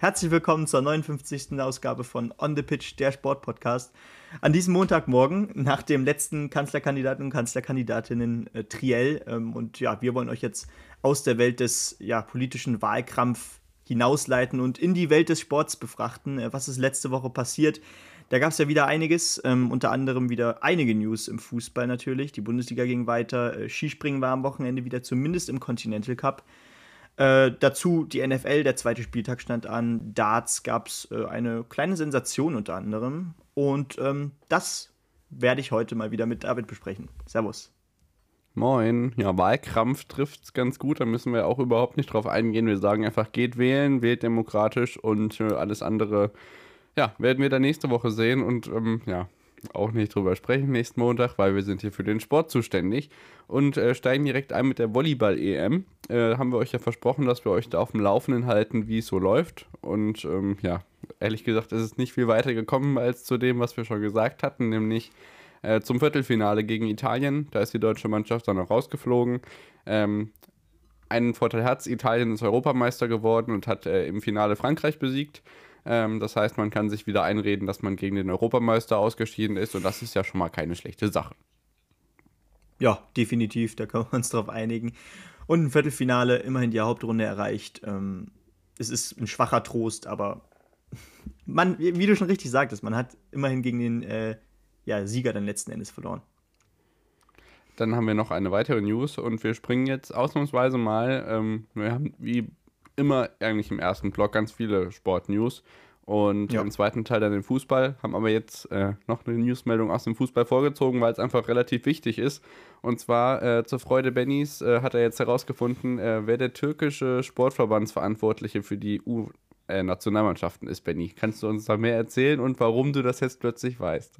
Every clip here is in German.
Herzlich willkommen zur 59. Ausgabe von On the Pitch, der Sportpodcast. An diesem Montagmorgen, nach dem letzten Kanzlerkandidaten und Kanzlerkandidatinnen äh, Triell. Ähm, und ja, wir wollen euch jetzt aus der Welt des ja, politischen Wahlkampf hinausleiten und in die Welt des Sports befrachten. Äh, was ist letzte Woche passiert? Da gab es ja wieder einiges, ähm, unter anderem wieder einige News im Fußball natürlich. Die Bundesliga ging weiter, äh, Skispringen war am Wochenende wieder, zumindest im Continental Cup. Äh, dazu die NFL, der zweite Spieltag stand an. Darts gab es äh, eine kleine Sensation unter anderem. Und ähm, das werde ich heute mal wieder mit David besprechen. Servus. Moin. Ja, Wahlkrampf trifft es ganz gut. Da müssen wir auch überhaupt nicht drauf eingehen. Wir sagen einfach, geht wählen, wählt demokratisch und äh, alles andere, ja, werden wir dann nächste Woche sehen. Und ähm, ja, auch nicht drüber sprechen nächsten Montag, weil wir sind hier für den Sport zuständig und äh, steigen direkt ein mit der Volleyball-EM. Äh, haben wir euch ja versprochen, dass wir euch da auf dem Laufenden halten, wie es so läuft. Und ähm, ja, ehrlich gesagt ist es nicht viel weiter gekommen als zu dem, was wir schon gesagt hatten, nämlich äh, zum Viertelfinale gegen Italien. Da ist die deutsche Mannschaft dann noch rausgeflogen. Ähm, einen Vorteil hat Italien ist Europameister geworden und hat äh, im Finale Frankreich besiegt. Ähm, das heißt, man kann sich wieder einreden, dass man gegen den Europameister ausgeschieden ist und das ist ja schon mal keine schlechte Sache. Ja, definitiv, da können wir uns drauf einigen. Und ein Viertelfinale, immerhin die Hauptrunde erreicht. Ähm, es ist ein schwacher Trost, aber man, wie du schon richtig sagtest, man hat immerhin gegen den äh, ja, Sieger dann letzten Endes verloren. Dann haben wir noch eine weitere News und wir springen jetzt ausnahmsweise mal. Ähm, wir haben wie immer eigentlich im ersten Block ganz viele Sportnews und ja. im zweiten Teil dann den Fußball. Haben aber jetzt äh, noch eine Newsmeldung aus dem Fußball vorgezogen, weil es einfach relativ wichtig ist. Und zwar äh, zur Freude Bennys äh, hat er jetzt herausgefunden, äh, wer der türkische Sportverbandsverantwortliche für die U-Nationalmannschaften ist, Benny. Kannst du uns da mehr erzählen und warum du das jetzt plötzlich weißt?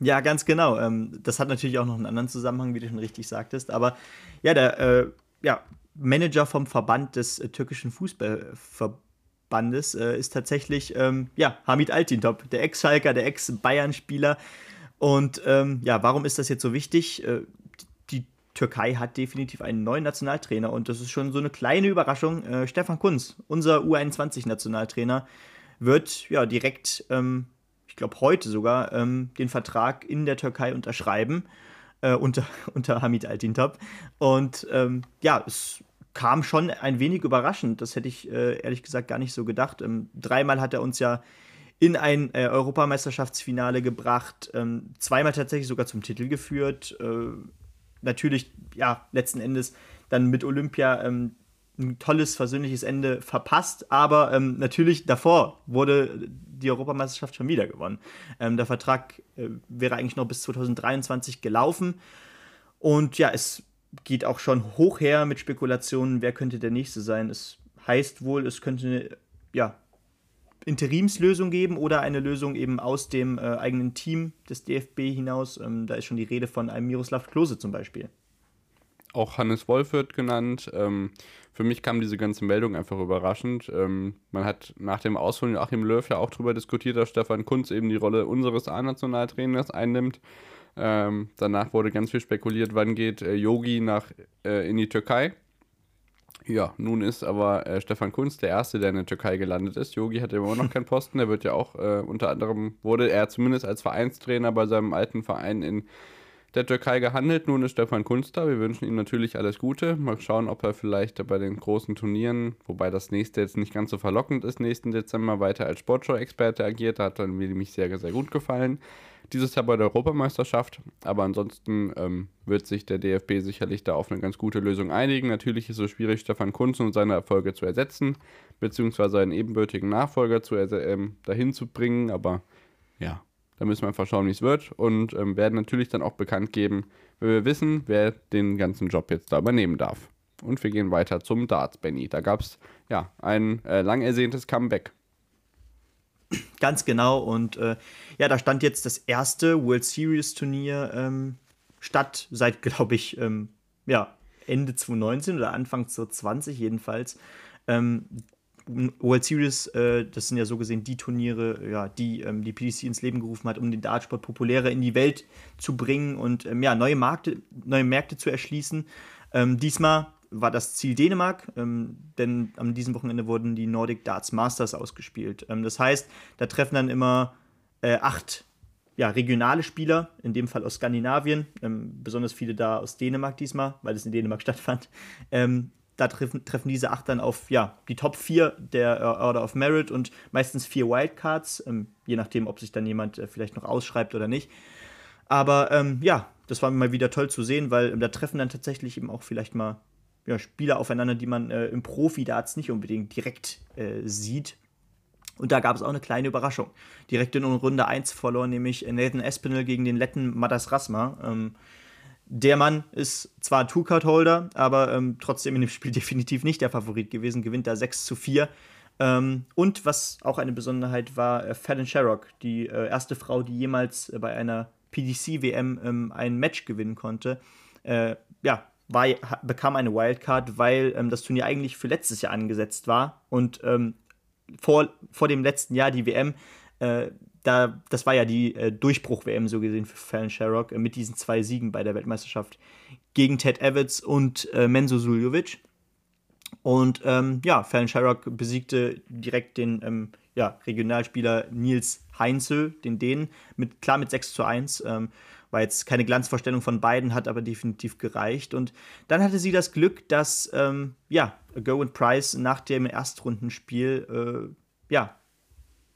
Ja, ganz genau. Ähm, das hat natürlich auch noch einen anderen Zusammenhang, wie du schon richtig sagtest. Aber ja, der äh, ja, Manager vom Verband des äh, türkischen Fußballverbandes äh, ist tatsächlich ähm, ja, Hamid Altintop, der Ex-Schalker, der Ex-Bayern-Spieler. Und ähm, ja, warum ist das jetzt so wichtig? Äh, die Türkei hat definitiv einen neuen Nationaltrainer und das ist schon so eine kleine Überraschung. Äh, Stefan Kunz, unser U21-Nationaltrainer, wird ja direkt, ähm, ich glaube heute sogar, ähm, den Vertrag in der Türkei unterschreiben äh, unter, unter Hamid Altintop. Und ähm, ja, es kam schon ein wenig überraschend. Das hätte ich äh, ehrlich gesagt gar nicht so gedacht. Ähm, dreimal hat er uns ja in ein äh, Europameisterschaftsfinale gebracht, ähm, zweimal tatsächlich sogar zum Titel geführt. Äh, natürlich, ja, letzten Endes dann mit Olympia ähm, ein tolles, versöhnliches Ende verpasst, aber ähm, natürlich davor wurde die Europameisterschaft schon wieder gewonnen. Ähm, der Vertrag äh, wäre eigentlich noch bis 2023 gelaufen und ja, es geht auch schon hoch her mit Spekulationen, wer könnte der Nächste sein. Es heißt wohl, es könnte eine ja, Interimslösung geben oder eine Lösung eben aus dem äh, eigenen Team des DFB hinaus. Ähm, da ist schon die Rede von einem Miroslav Klose zum Beispiel auch Hannes Wolf wird genannt. Ähm, für mich kam diese ganze Meldung einfach überraschend. Ähm, man hat nach dem Aus Joachim Löw ja auch darüber diskutiert, dass Stefan Kunz eben die Rolle unseres A-Nationaltrainers einnimmt. Ähm, danach wurde ganz viel spekuliert, wann geht äh, Yogi äh, in die Türkei. Ja, nun ist aber äh, Stefan Kunz der Erste, der in der Türkei gelandet ist. Yogi hat immer noch keinen Posten. Der wird ja auch äh, unter anderem, wurde er zumindest als Vereinstrainer bei seinem alten Verein in der Türkei gehandelt. Nun ist Stefan Kunz da. Wir wünschen ihm natürlich alles Gute. Mal schauen, ob er vielleicht bei den großen Turnieren, wobei das nächste jetzt nicht ganz so verlockend ist, nächsten Dezember weiter als Sportshow-Experte agiert. Da hat mir nämlich sehr, sehr gut gefallen. Dieses Jahr bei der Europameisterschaft. Aber ansonsten ähm, wird sich der DFB sicherlich da auf eine ganz gute Lösung einigen. Natürlich ist es schwierig, Stefan Kunz und seine Erfolge zu ersetzen, beziehungsweise einen ebenbürtigen Nachfolger zu, ähm, dahin zu bringen. Aber ja, da müssen wir einfach schauen, wie es wird und ähm, werden natürlich dann auch bekannt geben, wenn wir wissen, wer den ganzen Job jetzt da übernehmen darf. Und wir gehen weiter zum Darts, Benny. Da gab es ja ein äh, lang ersehntes Comeback. Ganz genau. Und äh, ja, da stand jetzt das erste World Series Turnier ähm, statt, seit, glaube ich, ähm, ja, Ende 2019 oder Anfang 2020 jedenfalls. Ähm, World Series, äh, das sind ja so gesehen die Turniere, ja, die ähm, die PDC ins Leben gerufen hat, um den Dartsport populärer in die Welt zu bringen und ähm, ja, neue, Markte, neue Märkte zu erschließen. Ähm, diesmal war das Ziel Dänemark, ähm, denn an diesem Wochenende wurden die Nordic Darts Masters ausgespielt. Ähm, das heißt, da treffen dann immer äh, acht ja, regionale Spieler, in dem Fall aus Skandinavien, ähm, besonders viele da aus Dänemark diesmal, weil es in Dänemark stattfand. Ähm, da treffen, treffen diese acht dann auf ja, die Top 4 der uh, Order of Merit und meistens vier Wildcards, ähm, je nachdem, ob sich dann jemand äh, vielleicht noch ausschreibt oder nicht. Aber ähm, ja, das war mal wieder toll zu sehen, weil da treffen dann tatsächlich eben auch vielleicht mal ja, Spieler aufeinander, die man äh, im Profi-Darts nicht unbedingt direkt äh, sieht. Und da gab es auch eine kleine Überraschung. Direkt in Runde 1 verlor nämlich Nathan Espinel gegen den Letten Madas Rasma. Ähm, der Mann ist zwar Two-Card-Holder, aber ähm, trotzdem in dem Spiel definitiv nicht der Favorit gewesen, gewinnt da 6 zu 4. Ähm, und was auch eine Besonderheit war, äh, Fallon Sherrock, die äh, erste Frau, die jemals äh, bei einer PDC-WM ähm, ein Match gewinnen konnte. Äh, ja, war, bekam eine Wildcard, weil ähm, das Turnier eigentlich für letztes Jahr angesetzt war und ähm, vor, vor dem letzten Jahr die WM, äh, da, das war ja die äh, Durchbruch-WM so gesehen für Fallon Sherrock äh, mit diesen zwei Siegen bei der Weltmeisterschaft gegen Ted Evans und äh, Menzo Suljovic. Und ähm, ja, Fallon Sherrock besiegte direkt den ähm, ja, Regionalspieler Nils Heinzel, den Dänen, mit, klar mit 6 zu 1. Ähm, war jetzt keine Glanzvorstellung von beiden, hat aber definitiv gereicht. Und dann hatte sie das Glück, dass, ähm, ja, Gowan Price nach dem Erstrundenspiel, äh, ja,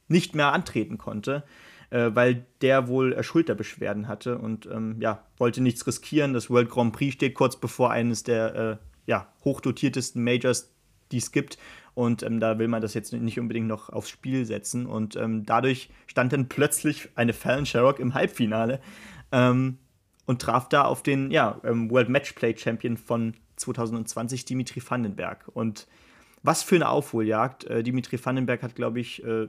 nicht mehr antreten konnte, äh, weil der wohl äh, Schulterbeschwerden hatte und, ähm, ja, wollte nichts riskieren. Das World Grand Prix steht kurz bevor eines der, äh, ja, hochdotiertesten Majors, die es gibt. Und ähm, da will man das jetzt nicht unbedingt noch aufs Spiel setzen. Und ähm, dadurch stand dann plötzlich eine Fallon Sherrock im Halbfinale ähm, und traf da auf den ja, ähm, World Matchplay Champion von 2020, Dimitri Vandenberg. Und was für eine Aufholjagd. Äh, Dimitri Vandenberg hat, glaube ich, äh,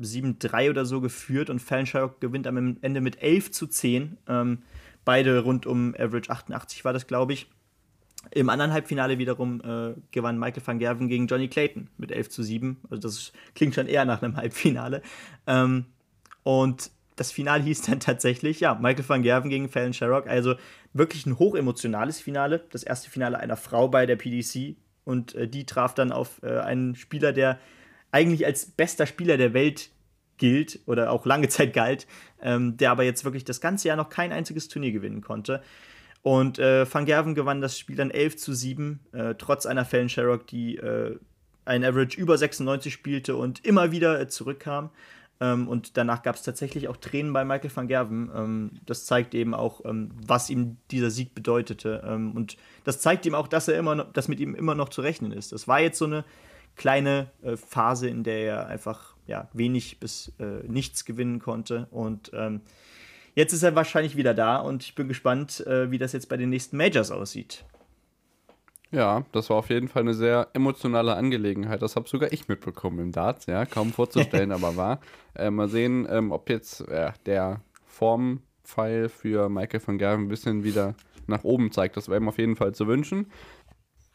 7-3 oder so geführt und Fallon Sherrock gewinnt am Ende mit 11 zu 10. Ähm, beide rund um Average 88 war das, glaube ich. Im anderen Halbfinale wiederum äh, gewann Michael van Gerven gegen Johnny Clayton mit 11 zu 7. Also das klingt schon eher nach einem Halbfinale. Ähm, und das Finale hieß dann tatsächlich, ja, Michael van Gerven gegen Fallon Sherrock. Also wirklich ein hochemotionales Finale. Das erste Finale einer Frau bei der PDC. Und äh, die traf dann auf äh, einen Spieler, der eigentlich als bester Spieler der Welt gilt oder auch lange Zeit galt, ähm, der aber jetzt wirklich das ganze Jahr noch kein einziges Turnier gewinnen konnte. Und äh, Van Gerven gewann das Spiel dann 11 zu 7, äh, trotz einer Fallon Sherrock, die äh, ein Average über 96 spielte und immer wieder äh, zurückkam. Ähm, und danach gab es tatsächlich auch Tränen bei Michael van Gerven. Ähm, das zeigt eben auch, ähm, was ihm dieser Sieg bedeutete. Ähm, und das zeigt ihm auch, dass er immer noch, dass mit ihm immer noch zu rechnen ist. Das war jetzt so eine kleine äh, Phase, in der er einfach ja, wenig bis äh, nichts gewinnen konnte. Und ähm, jetzt ist er wahrscheinlich wieder da und ich bin gespannt, äh, wie das jetzt bei den nächsten Majors aussieht. Ja, das war auf jeden Fall eine sehr emotionale Angelegenheit. Das habe sogar ich mitbekommen im Darts, ja, kaum vorzustellen, aber war. Äh, mal sehen, ähm, ob jetzt äh, der Formpfeil für Michael van Gerven ein bisschen wieder nach oben zeigt. Das wäre ihm auf jeden Fall zu wünschen.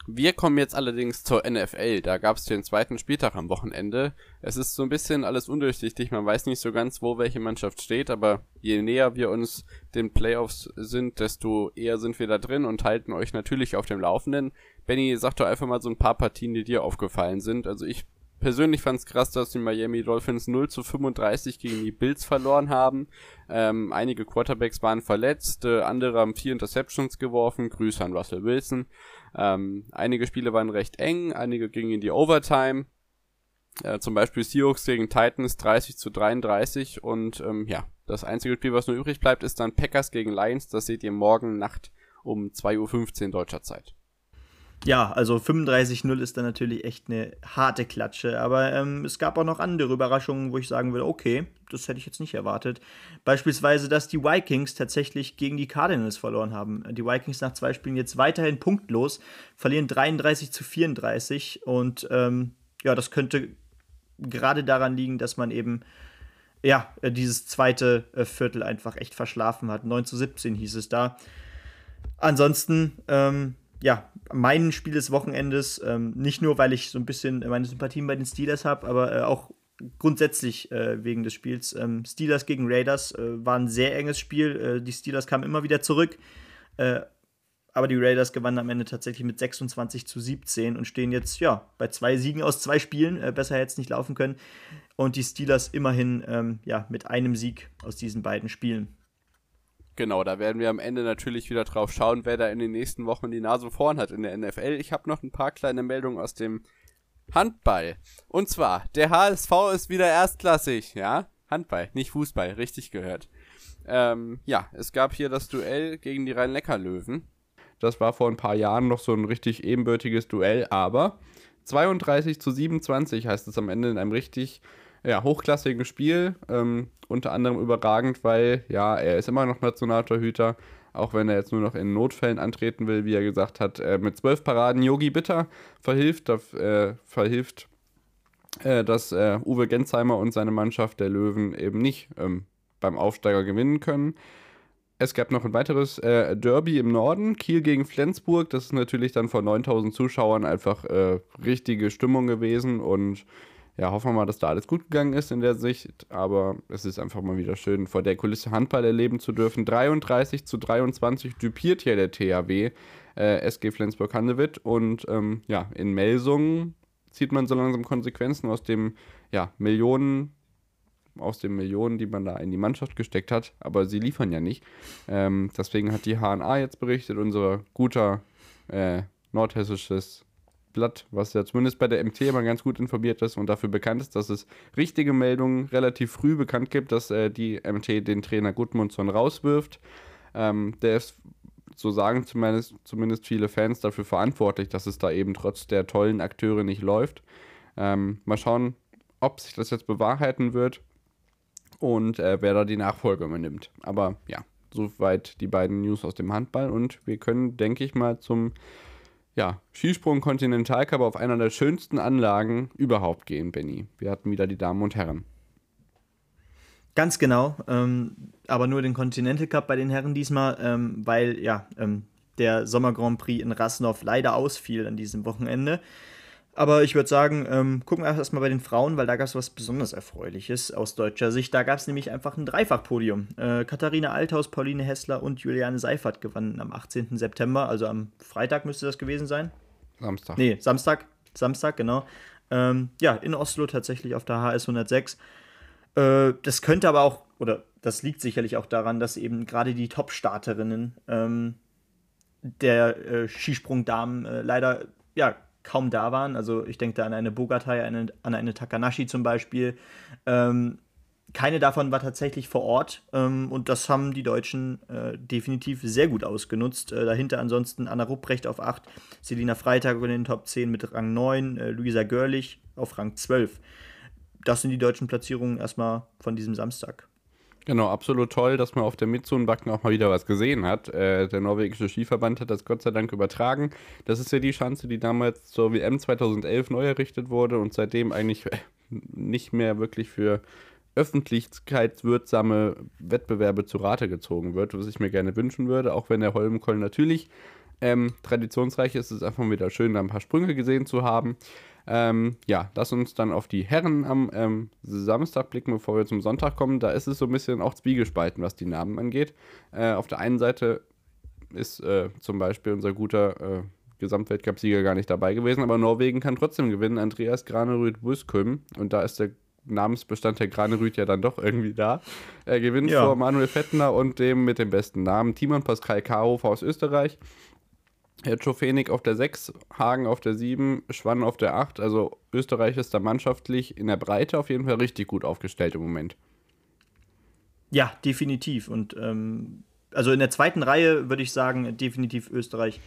Wir kommen jetzt allerdings zur NFL. Da gab es den zweiten Spieltag am Wochenende. Es ist so ein bisschen alles undurchsichtig. Man weiß nicht so ganz, wo welche Mannschaft steht, aber je näher wir uns den Playoffs sind, desto eher sind wir da drin und halten euch natürlich auf dem Laufenden. Benny, sag doch einfach mal so ein paar Partien, die dir aufgefallen sind. Also ich persönlich fand es krass, dass die Miami Dolphins 0 zu 35 gegen die Bills verloren haben. Ähm, einige Quarterbacks waren verletzt, äh, andere haben vier Interceptions geworfen. Grüße an Russell Wilson. Ähm, einige Spiele waren recht eng, einige gingen in die Overtime. Äh, zum Beispiel Seahawks gegen Titans 30 zu 33 und ähm, ja, das einzige Spiel, was nur übrig bleibt, ist dann Packers gegen Lions. Das seht ihr morgen Nacht um 2.15 Uhr deutscher Zeit. Ja, also 35-0 ist dann natürlich echt eine harte Klatsche. Aber ähm, es gab auch noch andere Überraschungen, wo ich sagen würde, okay, das hätte ich jetzt nicht erwartet. Beispielsweise, dass die Vikings tatsächlich gegen die Cardinals verloren haben. Die Vikings nach zwei Spielen jetzt weiterhin punktlos, verlieren 33 zu 34. Und ähm, ja, das könnte gerade daran liegen, dass man eben ja, dieses zweite äh, Viertel einfach echt verschlafen hat. 9 zu 17 hieß es da. Ansonsten, ähm, ja, mein Spiel des Wochenendes, ähm, nicht nur, weil ich so ein bisschen meine Sympathien bei den Steelers habe, aber äh, auch grundsätzlich äh, wegen des Spiels. Ähm, Steelers gegen Raiders äh, war ein sehr enges Spiel. Äh, die Steelers kamen immer wieder zurück. Äh, aber die Raiders gewannen am Ende tatsächlich mit 26 zu 17 und stehen jetzt ja bei zwei Siegen aus zwei Spielen. Äh, besser hätte es nicht laufen können. Und die Steelers immerhin ähm, ja, mit einem Sieg aus diesen beiden Spielen. Genau, da werden wir am Ende natürlich wieder drauf schauen, wer da in den nächsten Wochen die Nase vorn hat in der NFL. Ich habe noch ein paar kleine Meldungen aus dem Handball. Und zwar, der HSV ist wieder erstklassig, ja? Handball, nicht Fußball, richtig gehört. Ähm, ja, es gab hier das Duell gegen die Rhein-Neckar-Löwen. Das war vor ein paar Jahren noch so ein richtig ebenbürtiges Duell, aber 32 zu 27 heißt es am Ende in einem richtig ja, hochklassigen Spiel. Ähm, unter anderem überragend, weil ja, er ist immer noch Nationaltorhüter, auch wenn er jetzt nur noch in Notfällen antreten will, wie er gesagt hat. Äh, mit zwölf Paraden Yogi Bitter verhilft, äh, verhilft äh, dass äh, Uwe Gensheimer und seine Mannschaft der Löwen eben nicht ähm, beim Aufsteiger gewinnen können. Es gab noch ein weiteres äh, Derby im Norden, Kiel gegen Flensburg. Das ist natürlich dann vor 9000 Zuschauern einfach äh, richtige Stimmung gewesen und ja, hoffen wir mal, dass da alles gut gegangen ist in der Sicht. Aber es ist einfach mal wieder schön, vor der Kulisse Handball erleben zu dürfen. 33 zu 23 düpiert hier der THW äh, SG Flensburg-Handewitt. Und ähm, ja, in Melsungen zieht man so langsam Konsequenzen aus dem ja, Millionen aus den Millionen, die man da in die Mannschaft gesteckt hat, aber sie liefern ja nicht. Ähm, deswegen hat die HNA jetzt berichtet, unser guter äh, nordhessisches Blatt, was ja zumindest bei der MT immer ganz gut informiert ist und dafür bekannt ist, dass es richtige Meldungen relativ früh bekannt gibt, dass äh, die MT den Trainer Gudmundsson rauswirft. Ähm, der ist, so sagen zumindest, zumindest viele Fans, dafür verantwortlich, dass es da eben trotz der tollen Akteure nicht läuft. Ähm, mal schauen, ob sich das jetzt bewahrheiten wird und äh, wer da die Nachfolge übernimmt. Aber ja, soweit die beiden News aus dem Handball und wir können, denke ich mal, zum ja, Skisprung Kontinentalcup auf einer der schönsten Anlagen überhaupt gehen, Benny. Wir hatten wieder die Damen und Herren. Ganz genau, ähm, aber nur den Continental Cup bei den Herren diesmal, ähm, weil ja ähm, der Sommer Grand Prix in Rasnov leider ausfiel an diesem Wochenende. Aber ich würde sagen, ähm, gucken wir erstmal bei den Frauen, weil da gab es was besonders Erfreuliches aus deutscher Sicht. Da gab es nämlich einfach ein Dreifachpodium. Äh, Katharina Althaus, Pauline Hessler und Juliane Seifert gewannen am 18. September, also am Freitag müsste das gewesen sein. Samstag. Nee, Samstag. Samstag, genau. Ähm, ja, in Oslo tatsächlich auf der HS 106. Äh, das könnte aber auch, oder das liegt sicherlich auch daran, dass eben gerade die Top-Starterinnen ähm, der äh, Skisprungdamen äh, leider ja, kaum da waren. Also ich denke da an eine Bogatai, eine, an eine Takanashi zum Beispiel. Ähm, keine davon war tatsächlich vor Ort ähm, und das haben die Deutschen äh, definitiv sehr gut ausgenutzt. Äh, dahinter ansonsten Anna Rupprecht auf 8, Selina Freitag in den Top 10 mit Rang 9, äh, Luisa Görlich auf Rang 12. Das sind die deutschen Platzierungen erstmal von diesem Samstag. Genau, absolut toll, dass man auf der Mitzunbacken auch mal wieder was gesehen hat. Äh, der norwegische Skiverband hat das Gott sei Dank übertragen. Das ist ja die Schanze, die damals zur WM 2011 neu errichtet wurde und seitdem eigentlich nicht mehr wirklich für öffentlichkeitswirksame Wettbewerbe zu Rate gezogen wird, was ich mir gerne wünschen würde, auch wenn der Holmenkollen natürlich ähm, traditionsreich ist, ist es einfach wieder schön, da ein paar Sprünge gesehen zu haben. Ähm, ja, lass uns dann auf die Herren am ähm, Samstag blicken, bevor wir zum Sonntag kommen. Da ist es so ein bisschen auch zwiegespalten, was die Namen angeht. Äh, auf der einen Seite ist äh, zum Beispiel unser guter äh, Gesamtweltcup-Sieger gar nicht dabei gewesen, aber Norwegen kann trotzdem gewinnen. Andreas Granerüth Buskum und da ist der Namensbestand der Granerüth ja dann doch irgendwie da. Er gewinnt ja. vor Manuel Fettner und dem mit dem besten Namen Timon Pascal Kahofer aus Österreich. Herr Czofenik auf der 6, Hagen auf der 7, Schwann auf der 8. Also Österreich ist da mannschaftlich in der Breite auf jeden Fall richtig gut aufgestellt im Moment. Ja, definitiv. Und ähm, also in der zweiten Reihe würde ich sagen, definitiv Österreich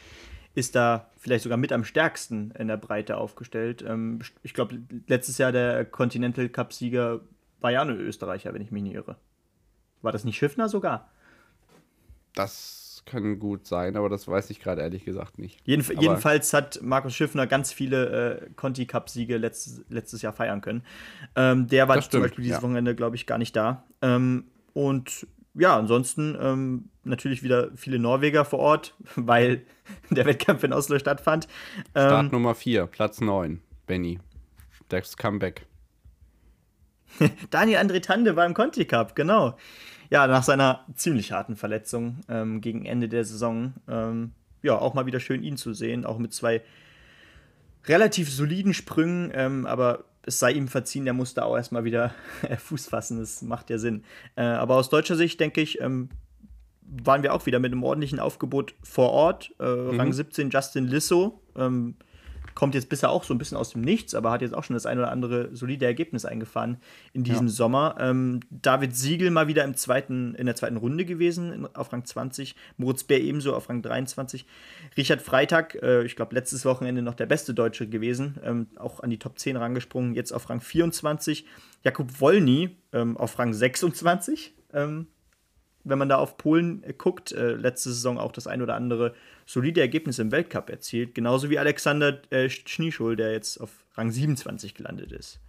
ist da vielleicht sogar mit am stärksten in der Breite aufgestellt. Ähm, ich glaube, letztes Jahr der Continental Cup-Sieger war ja ein Österreicher, wenn ich mich nicht irre. War das nicht Schiffner sogar? Das kann gut sein, aber das weiß ich gerade ehrlich gesagt nicht. Jedenf aber jedenfalls hat Markus Schiffner ganz viele äh, Conti Cup-Siege letztes, letztes Jahr feiern können. Ähm, der war stimmt, zum Beispiel dieses ja. Wochenende, glaube ich, gar nicht da. Ähm, und ja, ansonsten ähm, natürlich wieder viele Norweger vor Ort, weil der Wettkampf in Oslo stattfand. Start ähm, Nummer 4, Platz 9, Benny. Das Comeback. Daniel André Tande war im Conti Cup, genau ja, nach seiner ziemlich harten Verletzung ähm, gegen Ende der Saison, ähm, ja, auch mal wieder schön ihn zu sehen, auch mit zwei relativ soliden Sprüngen, ähm, aber es sei ihm verziehen, der musste auch erstmal wieder Fuß fassen, das macht ja Sinn. Äh, aber aus deutscher Sicht denke ich, ähm, waren wir auch wieder mit einem ordentlichen Aufgebot vor Ort. Äh, mhm. Rang 17 Justin Lissow. Kommt jetzt bisher auch so ein bisschen aus dem Nichts, aber hat jetzt auch schon das ein oder andere solide Ergebnis eingefahren in diesem ja. Sommer. Ähm, David Siegel mal wieder im zweiten, in der zweiten Runde gewesen, in, auf Rang 20. Moritz Bär ebenso auf Rang 23. Richard Freitag, äh, ich glaube, letztes Wochenende noch der beste Deutsche gewesen, ähm, auch an die Top 10 rangesprungen, jetzt auf Rang 24. Jakub Wolny ähm, auf Rang 26. Ähm, wenn man da auf Polen äh, guckt, äh, letzte Saison auch das ein oder andere solide Ergebnis im Weltcup erzielt, genauso wie Alexander äh, Schnieschul, der jetzt auf Rang 27 gelandet ist.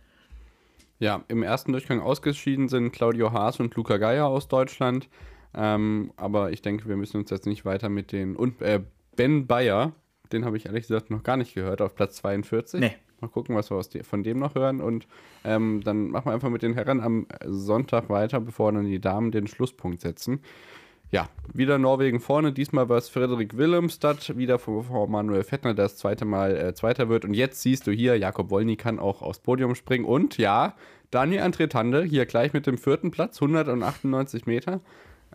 Ja, im ersten Durchgang ausgeschieden sind Claudio Haas und Luca Geier aus Deutschland. Ähm, aber ich denke, wir müssen uns jetzt nicht weiter mit den. Und äh, Ben Bayer, den habe ich ehrlich gesagt noch gar nicht gehört, auf Platz 42. Nee. Mal gucken, was wir die, von dem noch hören. Und ähm, dann machen wir einfach mit den Herren am Sonntag weiter, bevor dann die Damen den Schlusspunkt setzen. Ja, wieder Norwegen vorne. Diesmal war es Frederik Willemstad, wieder vor Manuel Fettner, der das zweite Mal äh, Zweiter wird. Und jetzt siehst du hier, Jakob Wolny kann auch aufs Podium springen. Und ja, Daniel Antretande hier gleich mit dem vierten Platz, 198 Meter.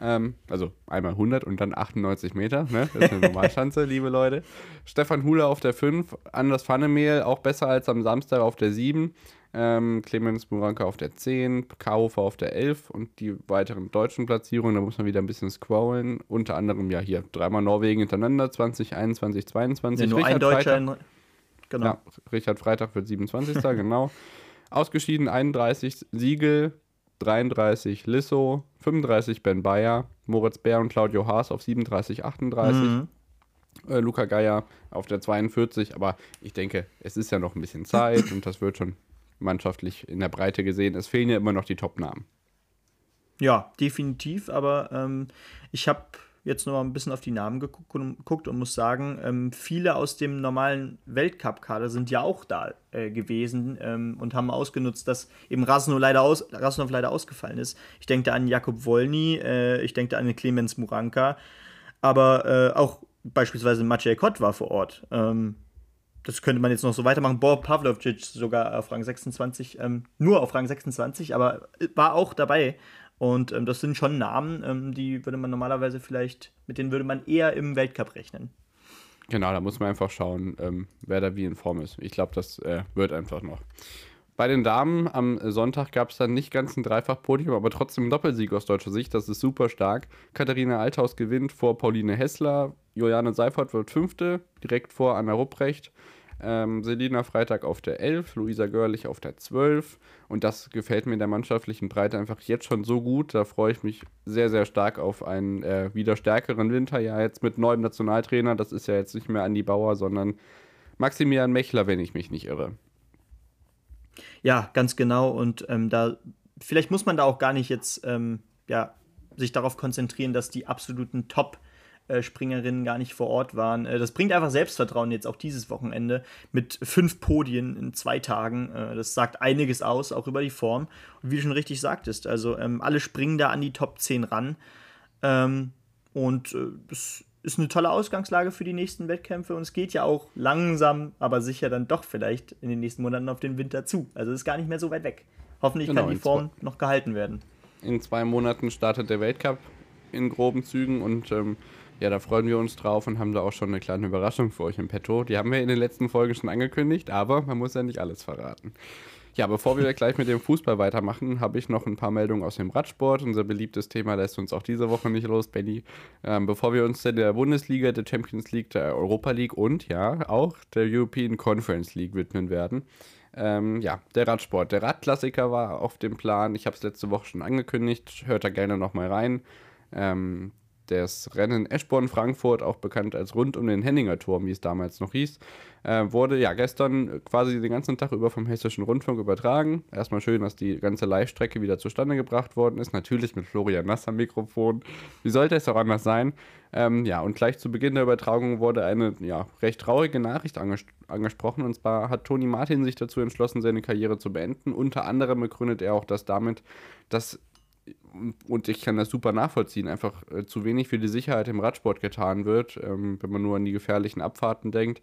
Ähm, also einmal 100 und dann 98 Meter. Ne? Das ist eine Normalschanze, liebe Leute. Stefan Hule auf der 5, Anders Pfannemehl auch besser als am Samstag auf der 7. Ähm, Clemens Muranka auf der 10, Kaufer auf der 11 und die weiteren deutschen Platzierungen, da muss man wieder ein bisschen scrollen. Unter anderem ja hier dreimal Norwegen hintereinander, 2021, 22. Ja, nur Richard ein Deutscher. Freitag, genau. Ja, Richard Freitag wird 27. genau. Ausgeschieden 31 Siegel, 33 Lisso, 35 Ben Bayer, Moritz Bär und Claudio Haas auf 37, 38. Mhm. Äh, Luca Geier auf der 42, aber ich denke, es ist ja noch ein bisschen Zeit und das wird schon mannschaftlich in der Breite gesehen. Es fehlen ja immer noch die Top-Namen. Ja, definitiv, aber ähm, ich habe jetzt noch mal ein bisschen auf die Namen geguckt und muss sagen, ähm, viele aus dem normalen Weltcup-Kader sind ja auch da äh, gewesen ähm, und haben ausgenutzt, dass eben Rasnov leider, aus, leider ausgefallen ist. Ich denke an Jakob Wolny, äh, ich denke da an Clemens Muranka, aber äh, auch beispielsweise Maciej Kott war vor Ort. Ähm, das könnte man jetzt noch so weitermachen. Bob Pavlovcic sogar auf Rang 26, ähm, nur auf Rang 26, aber war auch dabei. Und ähm, das sind schon Namen, ähm, die würde man normalerweise vielleicht, mit denen würde man eher im Weltcup rechnen. Genau, da muss man einfach schauen, ähm, wer da wie in Form ist. Ich glaube, das äh, wird einfach noch. Bei den Damen am Sonntag gab es dann nicht ganz ein Dreifach-Podium, aber trotzdem ein Doppelsieg aus deutscher Sicht. Das ist super stark. Katharina Althaus gewinnt vor Pauline Hessler. Juliane Seifert wird Fünfte, direkt vor Anna Rupprecht. Ähm, Selina Freitag auf der 11, Luisa Görlich auf der 12. Und das gefällt mir in der mannschaftlichen Breite einfach jetzt schon so gut. Da freue ich mich sehr, sehr stark auf einen äh, wieder stärkeren Winter. Ja, jetzt mit neuem Nationaltrainer. Das ist ja jetzt nicht mehr Andi Bauer, sondern Maximilian Mechler, wenn ich mich nicht irre. Ja, ganz genau. Und ähm, da, vielleicht muss man da auch gar nicht jetzt ähm, ja, sich darauf konzentrieren, dass die absoluten Top- Springerinnen gar nicht vor Ort waren. Äh, das bringt einfach Selbstvertrauen jetzt auch dieses Wochenende mit fünf Podien in zwei Tagen. Äh, das sagt einiges aus, auch über die Form. Und wie du schon richtig sagtest, also ähm, alle springen da an die Top 10 ran. Ähm, und es ist eine tolle Ausgangslage für die nächsten Wettkämpfe und es geht ja auch langsam, aber sicher dann doch vielleicht in den nächsten Monaten auf den Winter zu. Also ist gar nicht mehr so weit weg. Hoffentlich genau, kann die Form noch gehalten werden. In zwei Monaten startet der Weltcup in groben Zügen und ähm, ja, da freuen wir uns drauf und haben da auch schon eine kleine Überraschung für euch im Petto. Die haben wir in den letzten Folgen schon angekündigt, aber man muss ja nicht alles verraten. Ja, bevor wir gleich mit dem Fußball weitermachen, habe ich noch ein paar Meldungen aus dem Radsport. Unser beliebtes Thema lässt uns auch diese Woche nicht los, Benny. Ähm, bevor wir uns der Bundesliga, der Champions League, der Europa League und ja auch der European Conference League widmen werden. Ähm, ja, der Radsport. Der Radklassiker war auf dem Plan. Ich habe es letzte Woche schon angekündigt. Hört da gerne nochmal rein. Ähm, das Rennen Eschborn-Frankfurt, auch bekannt als rund um den Henninger Turm, wie es damals noch hieß, äh, wurde ja gestern quasi den ganzen Tag über vom Hessischen Rundfunk übertragen. Erstmal schön, dass die ganze Live-Strecke wieder zustande gebracht worden ist. Natürlich mit Florian Nass am Mikrofon. Wie sollte es auch anders sein? Ähm, ja, und gleich zu Beginn der Übertragung wurde eine ja, recht traurige Nachricht anges angesprochen. Und zwar hat Toni Martin sich dazu entschlossen, seine Karriere zu beenden. Unter anderem begründet er auch das damit, dass und ich kann das super nachvollziehen, einfach äh, zu wenig für die Sicherheit im Radsport getan wird, ähm, wenn man nur an die gefährlichen Abfahrten denkt.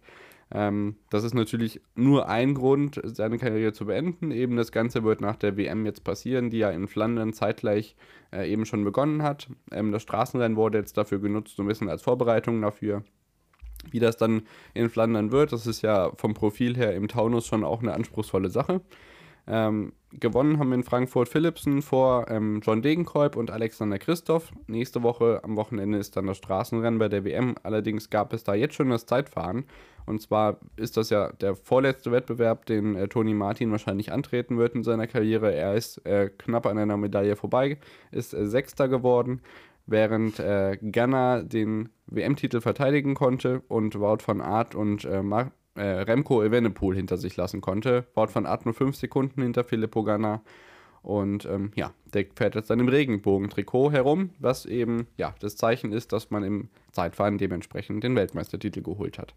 Ähm, das ist natürlich nur ein Grund, seine Karriere zu beenden. Eben das Ganze wird nach der WM jetzt passieren, die ja in Flandern zeitgleich äh, eben schon begonnen hat. Ähm, das Straßenrennen wurde jetzt dafür genutzt, so ein bisschen als Vorbereitung dafür. Wie das dann in Flandern wird, das ist ja vom Profil her im Taunus schon auch eine anspruchsvolle Sache. Ähm, gewonnen haben in Frankfurt Philipsen vor ähm, John Degenkolb und Alexander Christoph. Nächste Woche am Wochenende ist dann das Straßenrennen bei der WM. Allerdings gab es da jetzt schon das Zeitfahren. Und zwar ist das ja der vorletzte Wettbewerb, den äh, Toni Martin wahrscheinlich antreten wird in seiner Karriere. Er ist äh, knapp an einer Medaille vorbei, ist äh, Sechster geworden, während äh, Ghana den WM-Titel verteidigen konnte und Wout van Aert und äh, Mar äh, Remco Evenepoel hinter sich lassen konnte. Wout van Aert nur 5 Sekunden hinter Filippo Ganna. Und ähm, ja, der fährt jetzt dann im Regenbogentrikot herum, was eben ja das Zeichen ist, dass man im Zeitfahren dementsprechend den Weltmeistertitel geholt hat.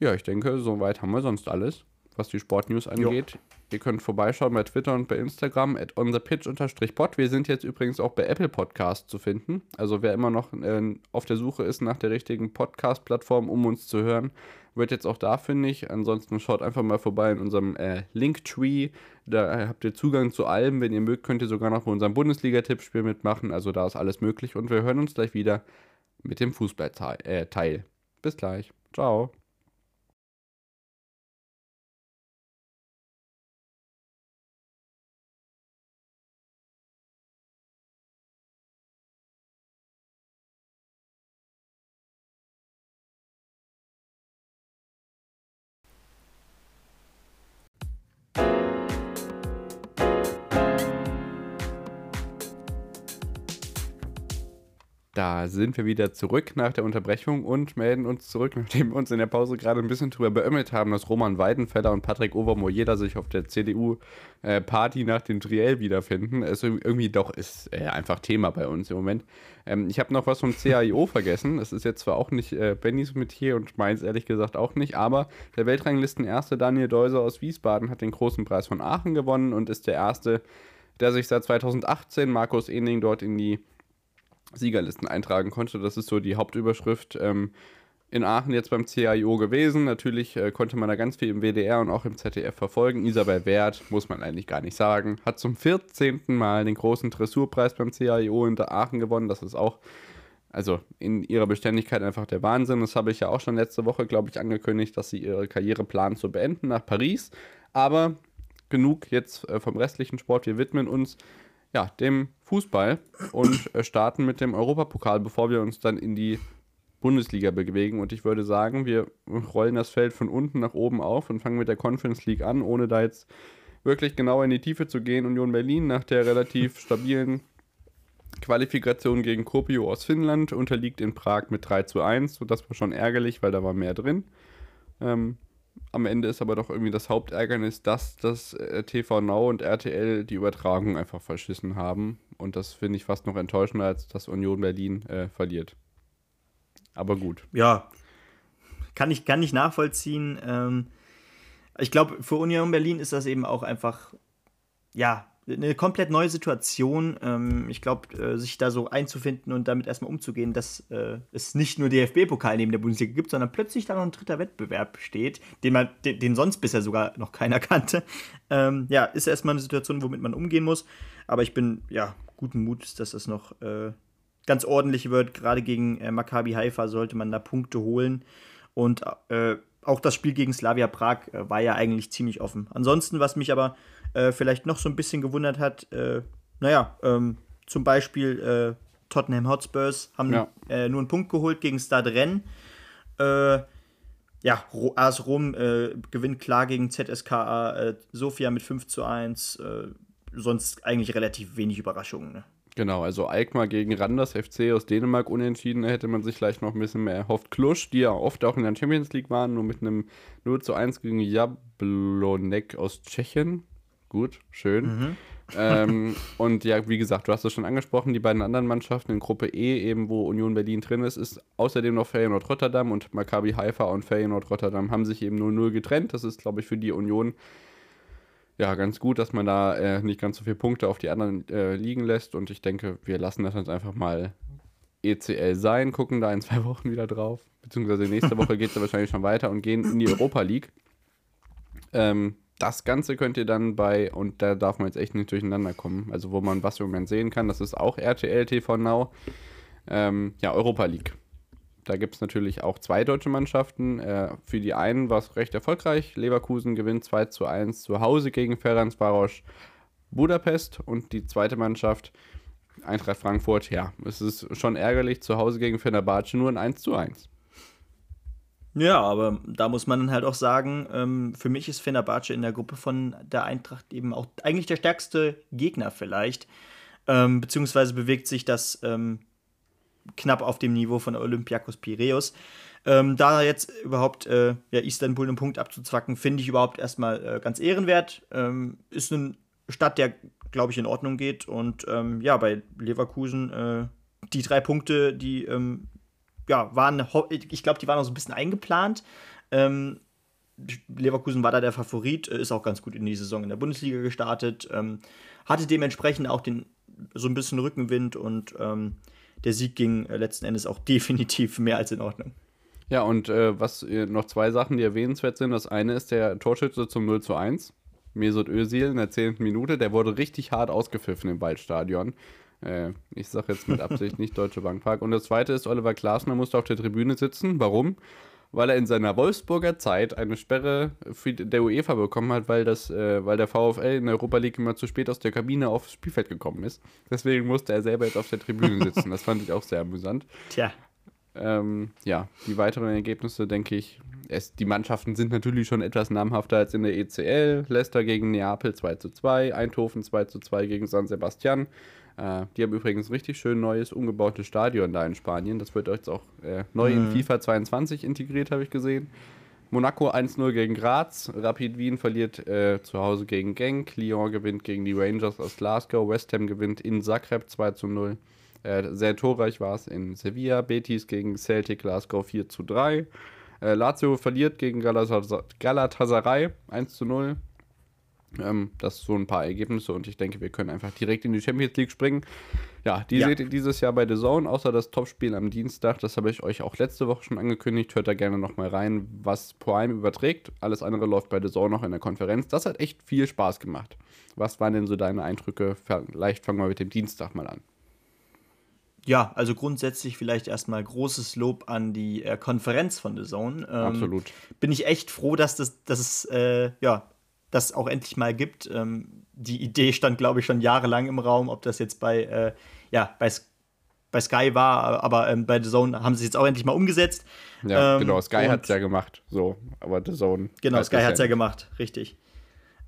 Ja, ich denke, soweit haben wir sonst alles, was die Sportnews angeht. Jo. Ihr könnt vorbeischauen bei Twitter und bei Instagram at onthepitch-pod. Wir sind jetzt übrigens auch bei Apple Podcast zu finden. Also wer immer noch äh, auf der Suche ist nach der richtigen Podcast-Plattform, um uns zu hören, wird jetzt auch da fündig. Ansonsten schaut einfach mal vorbei in unserem äh, Linktree. Da habt ihr Zugang zu allem. Wenn ihr mögt, könnt ihr sogar noch bei unserem Bundesliga-Tippspiel mitmachen. Also da ist alles möglich. Und wir hören uns gleich wieder mit dem Fußballteil. Äh, Bis gleich. Ciao. Da sind wir wieder zurück nach der Unterbrechung und melden uns zurück, nachdem wir uns in der Pause gerade ein bisschen drüber beömmelt haben, dass Roman Weidenfeller und Patrick Overmoyer sich auf der CDU-Party nach dem Triell wiederfinden. Es irgendwie doch ist äh, einfach Thema bei uns im Moment. Ähm, ich habe noch was vom CAIO vergessen. Das ist jetzt zwar auch nicht äh, Bennys Metier und meins ehrlich gesagt auch nicht, aber der Weltranglisten-Erste Daniel Deuser aus Wiesbaden hat den großen Preis von Aachen gewonnen und ist der Erste, der sich seit 2018 Markus Ening dort in die Siegerlisten eintragen konnte. Das ist so die Hauptüberschrift. Ähm, in Aachen jetzt beim CIO gewesen. Natürlich äh, konnte man da ganz viel im WDR und auch im ZDF verfolgen. Isabel Wert, muss man eigentlich gar nicht sagen, hat zum 14. Mal den großen Dressurpreis beim CIO in Aachen gewonnen. Das ist auch, also in ihrer Beständigkeit einfach der Wahnsinn. Das habe ich ja auch schon letzte Woche, glaube ich, angekündigt, dass sie ihre Karriere planen zu beenden nach Paris. Aber genug jetzt äh, vom restlichen Sport. Wir widmen uns ja, dem Fußball und äh, starten mit dem Europapokal, bevor wir uns dann in die Bundesliga bewegen. Und ich würde sagen, wir rollen das Feld von unten nach oben auf und fangen mit der Conference League an, ohne da jetzt wirklich genau in die Tiefe zu gehen. Union Berlin nach der relativ stabilen Qualifikation gegen Kuopio aus Finnland unterliegt in Prag mit 3 zu 1. Und das war schon ärgerlich, weil da war mehr drin. Ähm, am Ende ist aber doch irgendwie das Hauptärgernis, dass das äh, TV Now und RTL die Übertragung einfach verschissen haben. Und das finde ich fast noch enttäuschender, als dass Union Berlin äh, verliert. Aber gut. Ja, kann ich, kann ich nachvollziehen. Ähm, ich glaube, für Union Berlin ist das eben auch einfach, ja, eine komplett neue Situation. Ähm, ich glaube, äh, sich da so einzufinden und damit erstmal umzugehen, dass äh, es nicht nur DFB-Pokal neben der Bundesliga gibt, sondern plötzlich da noch ein dritter Wettbewerb steht, den man, den, den sonst bisher sogar noch keiner kannte. Ähm, ja, ist erstmal eine Situation, womit man umgehen muss. Aber ich bin ja guten Mutes, dass es noch äh, ganz ordentlich wird. Gerade gegen äh, Maccabi Haifa sollte man da Punkte holen. Und äh, auch das Spiel gegen Slavia Prag äh, war ja eigentlich ziemlich offen. Ansonsten, was mich aber äh, vielleicht noch so ein bisschen gewundert hat, äh, naja, ähm, zum Beispiel äh, Tottenham Hotspurs haben ja. Äh, nur einen Punkt geholt gegen Stade Rennes. Äh, ja, AS Rom gewinnt klar gegen ZSKA Sofia mit 5 zu 1. sonst eigentlich relativ wenig Überraschungen. Ne? Genau, also Alkmaar gegen Randers FC aus Dänemark unentschieden, da hätte man sich vielleicht noch ein bisschen mehr erhofft. Klusch, die ja oft auch in der Champions League waren, nur mit einem 0 zu 1 gegen Jablonek aus Tschechien. Gut, schön. Mhm. ähm, und ja, wie gesagt, du hast es schon angesprochen, die beiden anderen Mannschaften in Gruppe E, eben wo Union Berlin drin ist, ist außerdem noch Feyenoord Rotterdam und Maccabi Haifa und Feyenoord Rotterdam haben sich eben 0-0 getrennt. Das ist, glaube ich, für die Union ja, ganz gut, dass man da äh, nicht ganz so viele Punkte auf die anderen äh, liegen lässt. Und ich denke, wir lassen das jetzt einfach mal ECL sein, gucken da in zwei Wochen wieder drauf. Beziehungsweise nächste Woche geht es ja wahrscheinlich schon weiter und gehen in die Europa League. Ähm, das Ganze könnt ihr dann bei, und da darf man jetzt echt nicht durcheinander kommen, also wo man was im Moment sehen kann, das ist auch RTL TV Now, ähm, ja, Europa League. Da gibt es natürlich auch zwei deutsche Mannschaften. Äh, für die einen war es recht erfolgreich. Leverkusen gewinnt 2 zu 1 zu Hause gegen Ferencvaros Budapest. Und die zweite Mannschaft, Eintracht Frankfurt, ja, es ist schon ärgerlich, zu Hause gegen Fenerbahce nur ein 1 zu 1. Ja, aber da muss man halt auch sagen, ähm, für mich ist Fenerbahce in der Gruppe von der Eintracht eben auch eigentlich der stärkste Gegner vielleicht. Ähm, beziehungsweise bewegt sich das ähm, knapp auf dem Niveau von Olympiakos Piraeus. Ähm, da jetzt überhaupt äh, ja, Istanbul einen Punkt abzuzwacken, finde ich überhaupt erstmal äh, ganz ehrenwert. Ähm, ist eine Stadt, der, glaube ich, in Ordnung geht. Und ähm, ja, bei Leverkusen äh, die drei Punkte, die ähm, ja, waren, ich glaube, die waren auch so ein bisschen eingeplant. Ähm, Leverkusen war da der Favorit, äh, ist auch ganz gut in die Saison in der Bundesliga gestartet, ähm, hatte dementsprechend auch den so ein bisschen Rückenwind und ähm, der Sieg ging äh, letzten Endes auch definitiv mehr als in Ordnung. Ja, und äh, was äh, noch zwei Sachen, die erwähnenswert sind. Das eine ist der Torschütze zum 0 zu 1. Mesut Özil in der 10. Minute. Der wurde richtig hart ausgepfiffen im Waldstadion. Äh, ich sage jetzt mit Absicht nicht Deutsche Bankpark. Und das zweite ist, Oliver Glasner musste auf der Tribüne sitzen. Warum? Weil er in seiner Wolfsburger Zeit eine Sperre für der UEFA bekommen hat, weil, das, äh, weil der VfL in der Europa League immer zu spät aus der Kabine aufs Spielfeld gekommen ist. Deswegen musste er selber jetzt auf der Tribüne sitzen. Das fand ich auch sehr amüsant. Tja. Ähm, ja, die weiteren Ergebnisse, denke ich, es, die Mannschaften sind natürlich schon etwas namhafter als in der ECL. Leicester gegen Neapel 2 zu 2, Eindhoven 2 zu 2 gegen San Sebastian. Äh, die haben übrigens ein richtig schön neues, umgebautes Stadion da in Spanien. Das wird jetzt auch äh, neu mhm. in FIFA 22 integriert, habe ich gesehen. Monaco 1-0 gegen Graz. Rapid Wien verliert äh, zu Hause gegen Genk. Lyon gewinnt gegen die Rangers aus Glasgow. West Ham gewinnt in Zagreb 2 0. Äh, sehr torreich war es in Sevilla. Betis gegen Celtic Glasgow 4 3. Äh, Lazio verliert gegen Galatasaray 1 0. Ähm, das so ein paar Ergebnisse und ich denke, wir können einfach direkt in die Champions League springen. Ja, die ja. seht ihr dieses Jahr bei The Zone, außer das Topspiel am Dienstag. Das habe ich euch auch letzte Woche schon angekündigt. Hört da gerne nochmal rein, was Prime überträgt. Alles andere läuft bei The Zone noch in der Konferenz. Das hat echt viel Spaß gemacht. Was waren denn so deine Eindrücke? Vielleicht fangen wir mit dem Dienstag mal an. Ja, also grundsätzlich vielleicht erstmal großes Lob an die äh, Konferenz von The Zone. Ähm, Absolut. Bin ich echt froh, dass das, dass es äh, ja, das auch endlich mal gibt. Ähm, die Idee stand, glaube ich, schon jahrelang im Raum, ob das jetzt bei, äh, ja, bei, bei Sky war, aber ähm, bei The Zone haben sie es jetzt auch endlich mal umgesetzt. Ja, ähm, genau, Sky hat es ja gemacht, so, aber The Zone. Genau, Sky hat es ja gemacht, richtig.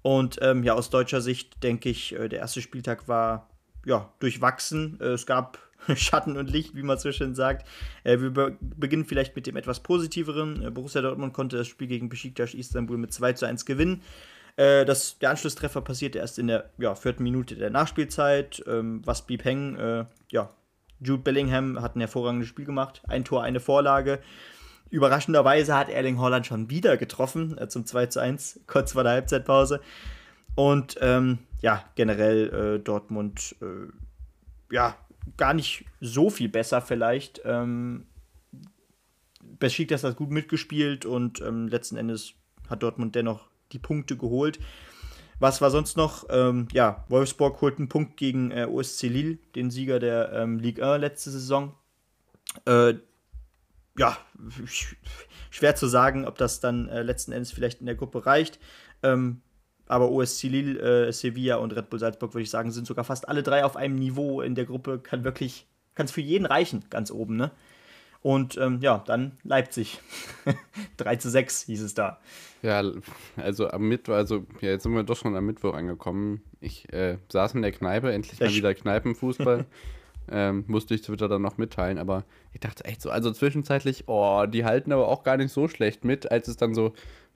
Und ähm, ja, aus deutscher Sicht denke ich, äh, der erste Spieltag war ja durchwachsen. Äh, es gab Schatten und Licht, wie man so schön sagt. Äh, wir be beginnen vielleicht mit dem etwas positiveren. Äh, Borussia Dortmund konnte das Spiel gegen Besiktas Istanbul mit 2 zu 1 gewinnen. Äh, das, der Anschlusstreffer passierte erst in der ja, vierten Minute der Nachspielzeit. Ähm, was hängen? Äh, ja, Jude Bellingham hat ein hervorragendes Spiel gemacht. Ein Tor, eine Vorlage. Überraschenderweise hat Erling Holland schon wieder getroffen, äh, zum 2 zu 1, kurz vor der Halbzeitpause. Und ähm, ja, generell äh, Dortmund, äh, ja, gar nicht so viel besser vielleicht. Ähm, Besiktas hat gut mitgespielt und ähm, letzten Endes hat Dortmund dennoch die Punkte geholt. Was war sonst noch? Ähm, ja, Wolfsburg holt einen Punkt gegen äh, OSC Lille, den Sieger der ähm, Ligue 1 letzte Saison. Äh, ja, schwer zu sagen, ob das dann äh, letzten Endes vielleicht in der Gruppe reicht. Ähm, aber OSC Lille, äh, Sevilla und Red Bull Salzburg, würde ich sagen, sind sogar fast alle drei auf einem Niveau in der Gruppe. Kann wirklich, kann es für jeden reichen, ganz oben, ne? Und ähm, ja, dann Leipzig. 3 zu 6 hieß es da. Ja, also am Mittwoch, also ja, jetzt sind wir doch schon am Mittwoch angekommen. Ich äh, saß in der Kneipe, endlich mal wieder Kneipenfußball. ähm, musste ich Twitter dann noch mitteilen, aber ich dachte echt so, also zwischenzeitlich, oh, die halten aber auch gar nicht so schlecht mit, als es dann so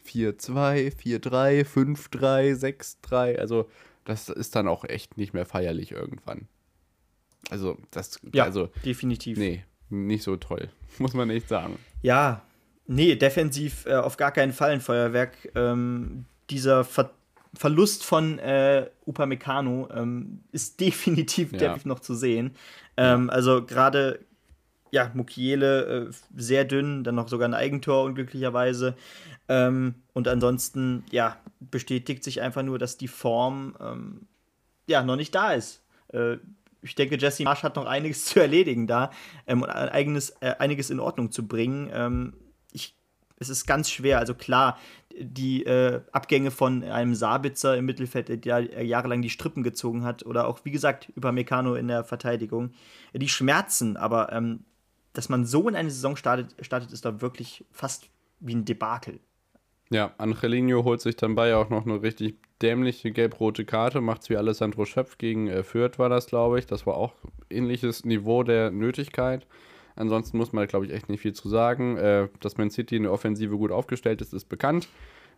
4-2, 4-3, 5-3, 6-3, also das ist dann auch echt nicht mehr feierlich irgendwann. Also, das, ja, also, definitiv. Nee, nicht so toll, muss man echt sagen. Ja, nee, defensiv äh, auf gar keinen Fall ein Feuerwerk. Ähm, dieser Ver Verlust von äh, Upamecano ähm, ist definitiv ja. noch zu sehen. Ähm, also gerade ja, Mukiele äh, sehr dünn, dann noch sogar ein Eigentor unglücklicherweise. Ähm, und ansonsten, ja, bestätigt sich einfach nur, dass die Form ähm, ja noch nicht da ist. Äh, ich denke, Jesse Marsch hat noch einiges zu erledigen da ähm, und eigenes, äh, einiges in Ordnung zu bringen. Ähm, ich, es ist ganz schwer. Also klar, die äh, Abgänge von einem Sabitzer im Mittelfeld, der jahrelang die Strippen gezogen hat, oder auch, wie gesagt, über Meccano in der Verteidigung, die schmerzen, aber ähm, dass man so in eine Saison startet, startet ist da wirklich fast wie ein Debakel. Ja, Angelino holt sich dann bei auch noch eine richtig dämliche gelb-rote Karte, macht es wie Alessandro Schöpf gegen äh, Fürth war das, glaube ich. Das war auch ähnliches Niveau der Nötigkeit. Ansonsten muss man, glaube ich, echt nicht viel zu sagen. Äh, dass Man City in der Offensive gut aufgestellt ist, ist bekannt.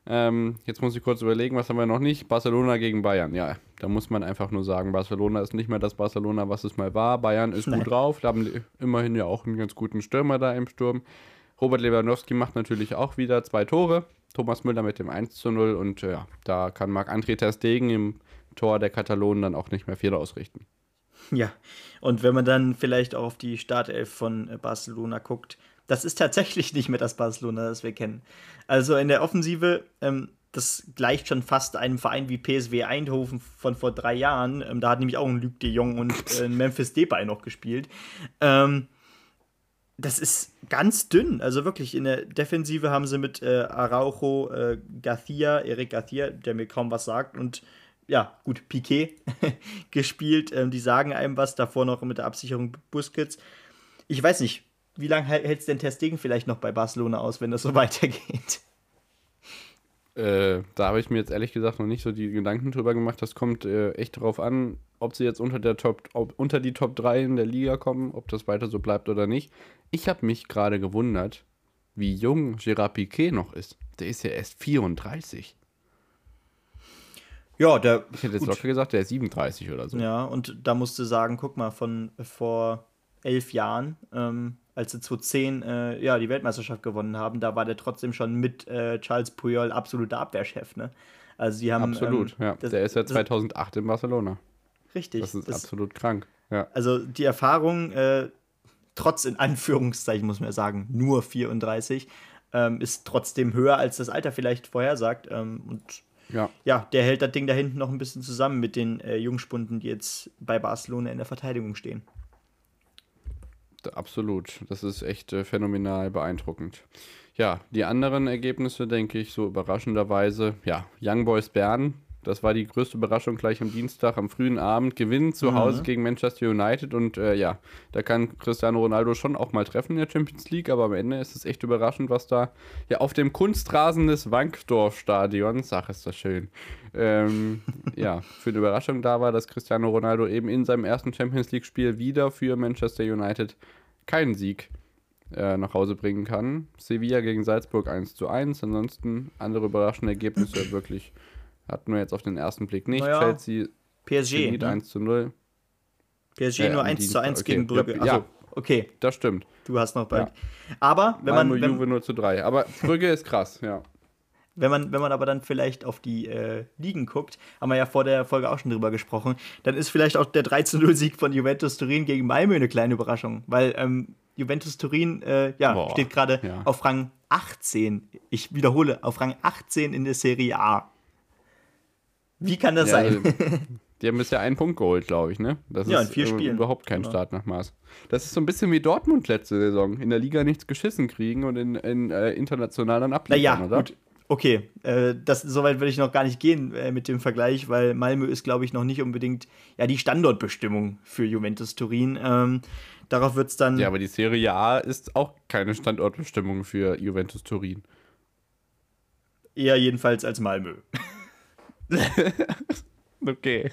Ähm, jetzt muss ich kurz überlegen, was haben wir noch nicht? Barcelona gegen Bayern. Ja, da muss man einfach nur sagen, Barcelona ist nicht mehr das Barcelona, was es mal war. Bayern ist Nein. gut drauf, da haben immerhin ja auch einen ganz guten Stürmer da im Sturm. Robert Lewandowski macht natürlich auch wieder zwei Tore. Thomas Müller mit dem 1 zu 0 und äh, ja, da kann Marc-André Ter Stegen im Tor der Katalonen dann auch nicht mehr viel ausrichten. Ja, und wenn man dann vielleicht auch auf die Startelf von äh, Barcelona guckt, das ist tatsächlich nicht mehr das Barcelona, das wir kennen. Also in der Offensive, ähm, das gleicht schon fast einem Verein wie PSW Eindhoven von vor drei Jahren. Ähm, da hat nämlich auch ein Luc de Jong und äh, Memphis Depay noch gespielt. Ähm, das ist ganz dünn. Also wirklich, in der Defensive haben sie mit äh, Araujo, äh, Garcia, Eric Garcia, der mir kaum was sagt, und ja, gut, Piquet gespielt. Ähm, die sagen einem was, davor noch mit der Absicherung Busquets. Ich weiß nicht, wie lange hält es denn Testegen vielleicht noch bei Barcelona aus, wenn das so weitergeht? Äh, da habe ich mir jetzt ehrlich gesagt noch nicht so die Gedanken drüber gemacht. Das kommt äh, echt darauf an, ob sie jetzt unter, der Top, ob, unter die Top 3 in der Liga kommen, ob das weiter so bleibt oder nicht. Ich habe mich gerade gewundert, wie jung Gerard Piquet noch ist. Der ist ja erst 34. Ja, der. Ich hätte jetzt locker gesagt, der ist 37 oder so. Ja, und da musst du sagen, guck mal, von vor elf Jahren ähm, als sie 2010 äh, ja, die Weltmeisterschaft gewonnen haben, da war der trotzdem schon mit äh, Charles Puyol absoluter Abwehrchef. Ne? Also sie haben, absolut, ähm, ja. Das, der ist ja 2008 das, in Barcelona. Richtig. Das ist das, absolut krank. Ja. Also die Erfahrung, äh, trotz in Anführungszeichen muss man ja sagen, nur 34, ähm, ist trotzdem höher, als das Alter vielleicht vorhersagt. Ähm, und ja. ja, der hält das Ding da hinten noch ein bisschen zusammen mit den äh, Jungspunden, die jetzt bei Barcelona in der Verteidigung stehen absolut. Das ist echt äh, phänomenal beeindruckend. Ja, die anderen Ergebnisse, denke ich, so überraschenderweise, ja, Young Boys Bern, das war die größte Überraschung gleich am Dienstag, am frühen Abend, gewinnen zu mhm. Hause gegen Manchester United und äh, ja, da kann Cristiano Ronaldo schon auch mal treffen in der Champions League, aber am Ende ist es echt überraschend, was da ja auf dem Kunstrasen des Wankdorf-Stadions, ach ist das schön, ähm, ja, für eine Überraschung da war, dass Cristiano Ronaldo eben in seinem ersten Champions League-Spiel wieder für Manchester United keinen Sieg äh, nach Hause bringen kann. Sevilla gegen Salzburg 1 zu 1. Ansonsten andere überraschende Ergebnisse wirklich hatten wir jetzt auf den ersten Blick nicht. Naja, Chelsea PSG ne? 1 zu 0. PSG äh, nur 1 zu 1 okay. gegen Brügge. Ja, ja, okay. Das stimmt. Du hast noch bei. Ja. Aber wenn Malmo man. Wenn, Juve 0 zu 3. Aber Brügge ist krass, ja. Wenn man, wenn man aber dann vielleicht auf die äh, Ligen guckt, haben wir ja vor der Folge auch schon drüber gesprochen, dann ist vielleicht auch der 3-0-Sieg von Juventus Turin gegen Malmö eine kleine Überraschung, weil ähm, Juventus Turin äh, ja, Boah, steht gerade ja. auf Rang 18. Ich wiederhole, auf Rang 18 in der Serie A. Wie kann das ja, sein? Also, die haben bisher einen Punkt geholt, glaube ich, ne? Das ja, ist in vier Spielen. überhaupt kein genau. Start nach Maß. Das ist so ein bisschen wie Dortmund letzte Saison. In der Liga nichts geschissen kriegen und in, in äh, international dann abliefern, naja, oder? Gut. Okay, äh, das, soweit würde ich noch gar nicht gehen äh, mit dem Vergleich, weil Malmö ist, glaube ich, noch nicht unbedingt ja, die Standortbestimmung für Juventus Turin. Ähm, darauf wird es dann. Ja, aber die Serie A ist auch keine Standortbestimmung für Juventus Turin. Eher jedenfalls als Malmö. okay.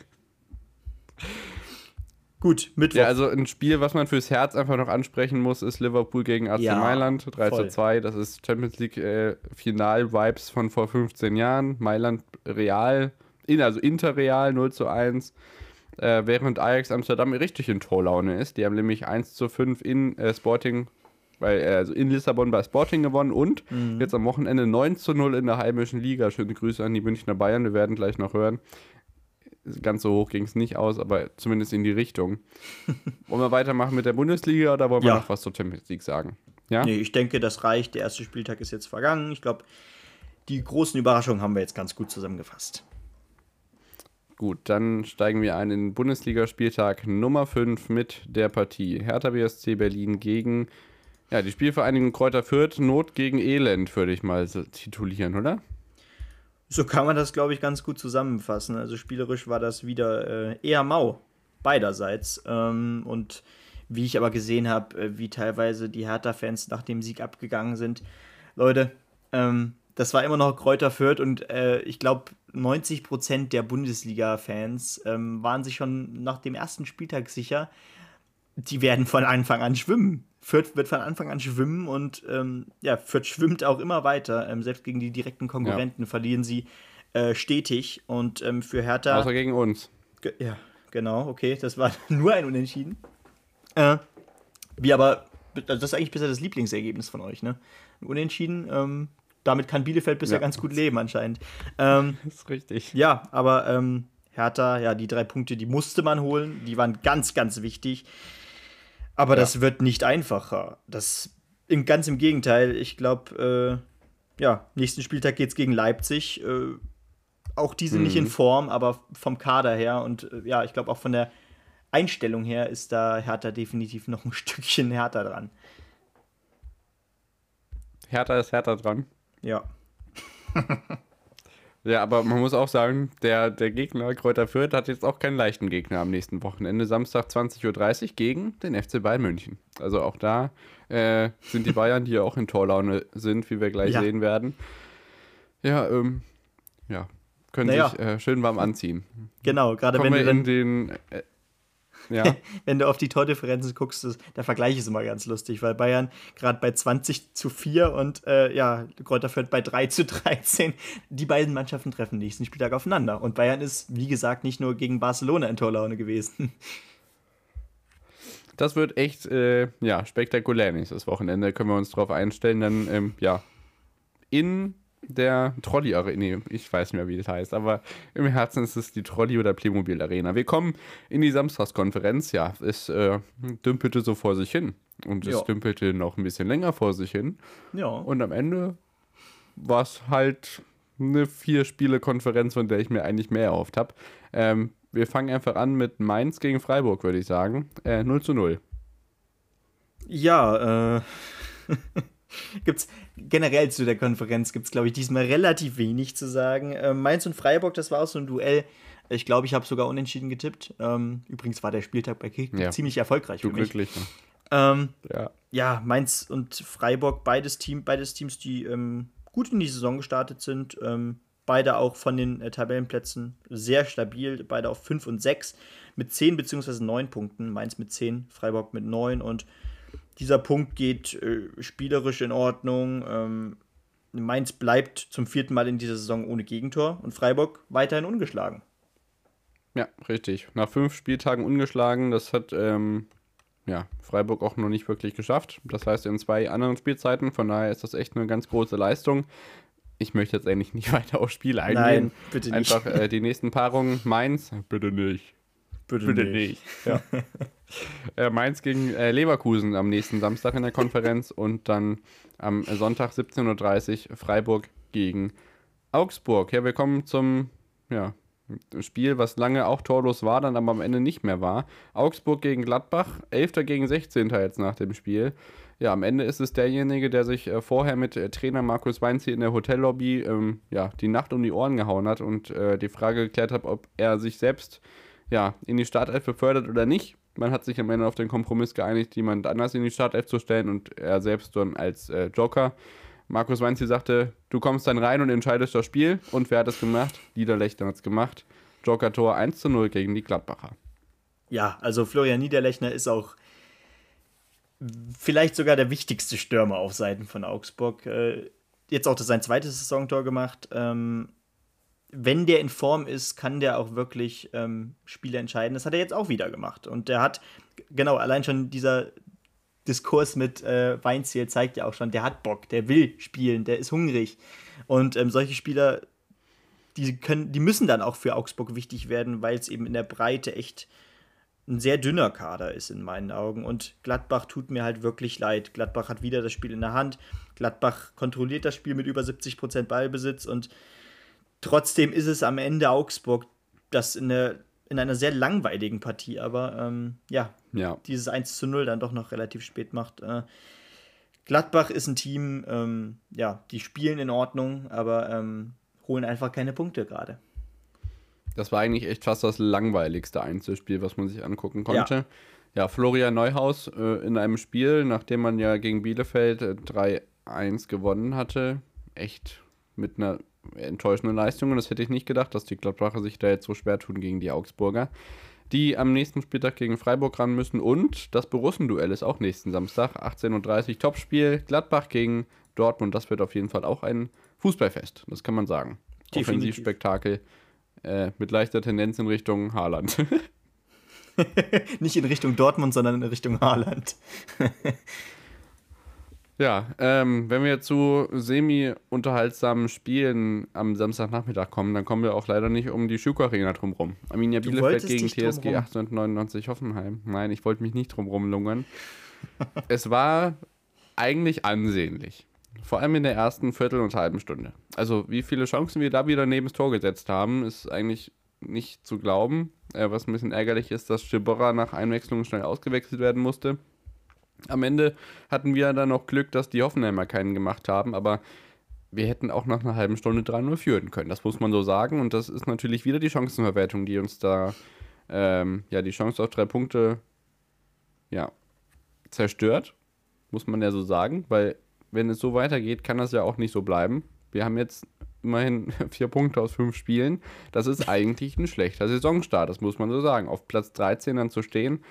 Gut, Mittwoch. Ja, also ein Spiel, was man fürs Herz einfach noch ansprechen muss, ist Liverpool gegen AC ja, Mailand 3 voll. zu 2. Das ist Champions League äh, Final-Vibes von vor 15 Jahren. Mailand Real, also Interreal 0 zu 1. Äh, während Ajax Amsterdam richtig in Torlaune ist. Die haben nämlich 1 zu 5 in äh, Sporting weil er also in Lissabon bei Sporting gewonnen und Mhm. jetzt am Wochenende 9 zu 0 in der heimischen Liga. Schöne Grüße an die Münchner Bayern, wir werden gleich noch hören. Ganz so hoch ging es nicht aus, aber zumindest in die Richtung. wollen wir weitermachen mit der Bundesliga oder wollen wir Ja. noch was zur Champions League sagen? Ja? Nee, ich denke, das reicht. Der erste Spieltag ist jetzt vergangen. Ich glaube, die großen Überraschungen haben wir jetzt ganz gut zusammengefasst. Gut, dann steigen wir ein in den Bundesligaspieltag Nummer 5 mit der Partie Hertha BSC Berlin gegen ja, die Spielvereinigung Kräuter Fürth. Not gegen Elend, würde ich mal titulieren, oder? So kann man das, glaube ich, ganz gut zusammenfassen. Also spielerisch war das wieder äh, eher mau, beiderseits. Ähm, und wie ich aber gesehen habe, äh, wie teilweise die Hertha-Fans nach dem Sieg abgegangen sind, Leute, ähm, das war immer noch Kräuter Fürth und äh, ich glaube, 90% der Bundesliga-Fans ähm, waren sich schon nach dem ersten Spieltag sicher, die werden von Anfang an schwimmen. Fürth wird von Anfang an schwimmen und ähm, ja, Fürth schwimmt auch immer weiter. Ähm, selbst gegen die direkten Konkurrenten verlieren sie äh, stetig und ähm, für Hertha. Außer gegen uns. Ge ja, genau, okay, das war nur ein Unentschieden. Äh, wie aber, das ist eigentlich bisher das Lieblingsergebnis von euch, ne? Ein Unentschieden, ähm, damit kann Bielefeld bisher Ja. ganz gut leben anscheinend. Ähm, Das ist richtig. ja, aber ähm, Hertha, ja, die drei Punkte, die musste man holen. Die waren ganz, ganz wichtig. Aber Ja. das wird nicht einfacher. Das im, ganz im Gegenteil. Ich glaube, äh, ja, nächsten Spieltag geht es gegen Leipzig. Äh, auch die sind nicht in Form, aber vom Kader her und äh, ja, ich glaube auch von der Einstellung her ist da Hertha definitiv noch ein Stückchen härter dran. Hertha ist härter dran. Ja. Ja, aber man muss auch sagen, der, der Gegner Kräuter Fürth hat jetzt auch keinen leichten Gegner am nächsten Wochenende. Samstag 20.30 Uhr gegen den FC Bayern München. Also auch da äh, sind die Bayern, die ja auch in Torlaune sind, wie wir gleich Ja. sehen werden. Ja, ähm, ja, können Naja. sich äh, schön warm anziehen. Genau, gerade wenn wir in den. Äh, ja, wenn du auf die Tordifferenzen guckst, das, der Vergleich ist immer ganz lustig, weil Bayern gerade bei 20 zu 4 und äh, ja, Kräuter Fürth bei 3 zu 13. Die beiden Mannschaften treffen nächsten Spieltag aufeinander. Und Bayern ist, wie gesagt, nicht nur gegen Barcelona in Torlaune gewesen. das wird echt äh, ja, spektakulär nächstes Wochenende. Können wir uns darauf einstellen. Dann, ähm, ja, in der Trolley Arena, nee, ich weiß nicht mehr, wie das heißt, aber im Herzen ist es die Trolley oder Playmobil Arena. Wir kommen in die Samstagskonferenz. Ja, es äh, dümpelte so vor sich hin. Und es Ja. dümpelte noch ein bisschen länger vor sich hin. Ja. Und am Ende war es halt eine Vier-Spiele-Konferenz, von der ich mir eigentlich mehr erhofft habe. Ähm, wir fangen einfach an mit Mainz gegen Freiburg, würde ich sagen. Äh, 0 zu 0. Ja, äh. gibt's generell zu der Konferenz gibt es, glaube ich, diesmal relativ wenig zu sagen. Ähm, Mainz und Freiburg, das war auch so ein Duell. Ich glaube, ich habe sogar unentschieden getippt. Ähm, übrigens war der Spieltag bei Kick Ja. ziemlich erfolgreich Du für mich. glücklich. ne? Ähm, Ja. ja, Mainz und Freiburg, beides, Team, beides Teams, die ähm, gut in die Saison gestartet sind. Ähm, beide auch von den äh, Tabellenplätzen sehr stabil, beide auf 5 und 6 mit 10 bzw. 9 Punkten. Mainz mit 10, Freiburg mit 9 und dieser Punkt geht äh, spielerisch in Ordnung. Ähm, Mainz bleibt zum vierten Mal in dieser Saison ohne Gegentor und Freiburg weiterhin ungeschlagen. ja, richtig. Nach fünf Spieltagen ungeschlagen, das hat ähm, ja, Freiburg auch noch nicht wirklich geschafft. Das heißt in zwei anderen Spielzeiten, von daher ist das echt eine ganz große Leistung. Ich möchte jetzt eigentlich nicht weiter aufs Spiel eingehen. Nein, bitte nicht. Einfach äh, die nächsten Paarungen. Mainz, bitte nicht. Bitte nicht. Ja. äh, Mainz gegen äh, Leverkusen am nächsten Samstag in der Konferenz und dann am Sonntag 17.30 Uhr Freiburg gegen Augsburg. Ja, wir kommen zum ja, Spiel, was lange auch torlos war, dann aber am Ende nicht mehr war. Augsburg gegen Gladbach, 11. gegen 16. jetzt nach dem Spiel. Ja, am Ende ist es derjenige, der sich äh, vorher mit äh, Trainer Markus Weinz hier in der Hotellobby ähm, ja, die Nacht um die Ohren gehauen hat und äh, die Frage geklärt hat, ob er sich selbst ja, in die Startelf befördert oder nicht. Man hat sich am Ende auf den Kompromiss geeinigt, jemand anders in die Startelf zu stellen und er selbst dann als äh, Joker. Markus Weinzi sagte, du kommst dann rein und entscheidest das Spiel. Und wer hat es gemacht? Niederlechner hat es gemacht. Joker-Tor 1 zu 0 gegen die Gladbacher. Ja, also Florian Niederlechner ist auch vielleicht sogar der wichtigste Stürmer auf Seiten von Augsburg. Äh, jetzt auch sein zweites Saisontor gemacht. Ähm, wenn der in Form ist, kann der auch wirklich ähm, Spiele entscheiden. Das hat er jetzt auch wieder gemacht. Und der hat, genau, allein schon dieser Diskurs mit äh, Weinziel zeigt ja auch schon, der hat Bock, der will spielen, der ist hungrig. Und ähm, solche Spieler, die können, die müssen dann auch für Augsburg wichtig werden, weil es eben in der Breite echt ein sehr dünner Kader ist in meinen Augen. Und Gladbach tut mir halt wirklich leid. Gladbach hat wieder das Spiel in der Hand. Gladbach kontrolliert das Spiel mit über 70 Prozent Ballbesitz und trotzdem ist es am Ende Augsburg, das in, eine, in einer sehr langweiligen Partie, aber ähm, ja, ja, dieses 1 zu 0 dann doch noch relativ spät macht. Äh, Gladbach ist ein Team, ähm, ja, die spielen in Ordnung, aber ähm, holen einfach keine Punkte gerade. Das war eigentlich echt fast das langweiligste Einzelspiel, was man sich angucken konnte. Ja, ja Florian Neuhaus äh, in einem Spiel, nachdem man ja gegen Bielefeld äh, 3-1 gewonnen hatte, echt mit einer enttäuschenden Leistung. Und das hätte ich nicht gedacht, dass die Gladbacher sich da jetzt so schwer tun gegen die Augsburger, die am nächsten Spieltag gegen Freiburg ran müssen. Und das Borussen-Duell ist auch nächsten Samstag, 18.30 Uhr, Topspiel. Gladbach gegen Dortmund. Das wird auf jeden Fall auch ein Fußballfest, das kann man sagen. Offensivspektakel äh, mit leichter Tendenz in Richtung Haaland. Nicht in Richtung Dortmund, sondern in Richtung Haaland. ja, ähm, wenn wir zu semi-unterhaltsamen Spielen am Samstagnachmittag kommen, dann kommen wir auch leider nicht um die Schuko Arena drumherum. Arminia du Bielefeld gegen TSG 1899 Hoffenheim. Nein, ich wollte mich nicht drumherum lungern. es war eigentlich ansehnlich. Vor allem in der ersten Viertel und halben Stunde. Also wie viele Chancen wir da wieder neben das Tor gesetzt haben, ist eigentlich nicht zu glauben. Äh, was ein bisschen ärgerlich ist, dass Schibberer nach Einwechslung schnell ausgewechselt werden musste. Am Ende hatten wir dann noch Glück, dass die Hoffenheimer keinen gemacht haben, aber wir hätten auch nach einer halben Stunde 3-0 führen können. Das muss man so sagen. Und das ist natürlich wieder die Chancenverwertung, die uns da ähm, ja die Chance auf drei Punkte ja, zerstört. Muss man ja so sagen, weil wenn es so weitergeht, kann das ja auch nicht so bleiben. Wir haben jetzt immerhin vier Punkte aus fünf Spielen. Das ist eigentlich ein schlechter Saisonstart, das muss man so sagen. Auf Platz 13 dann zu stehen,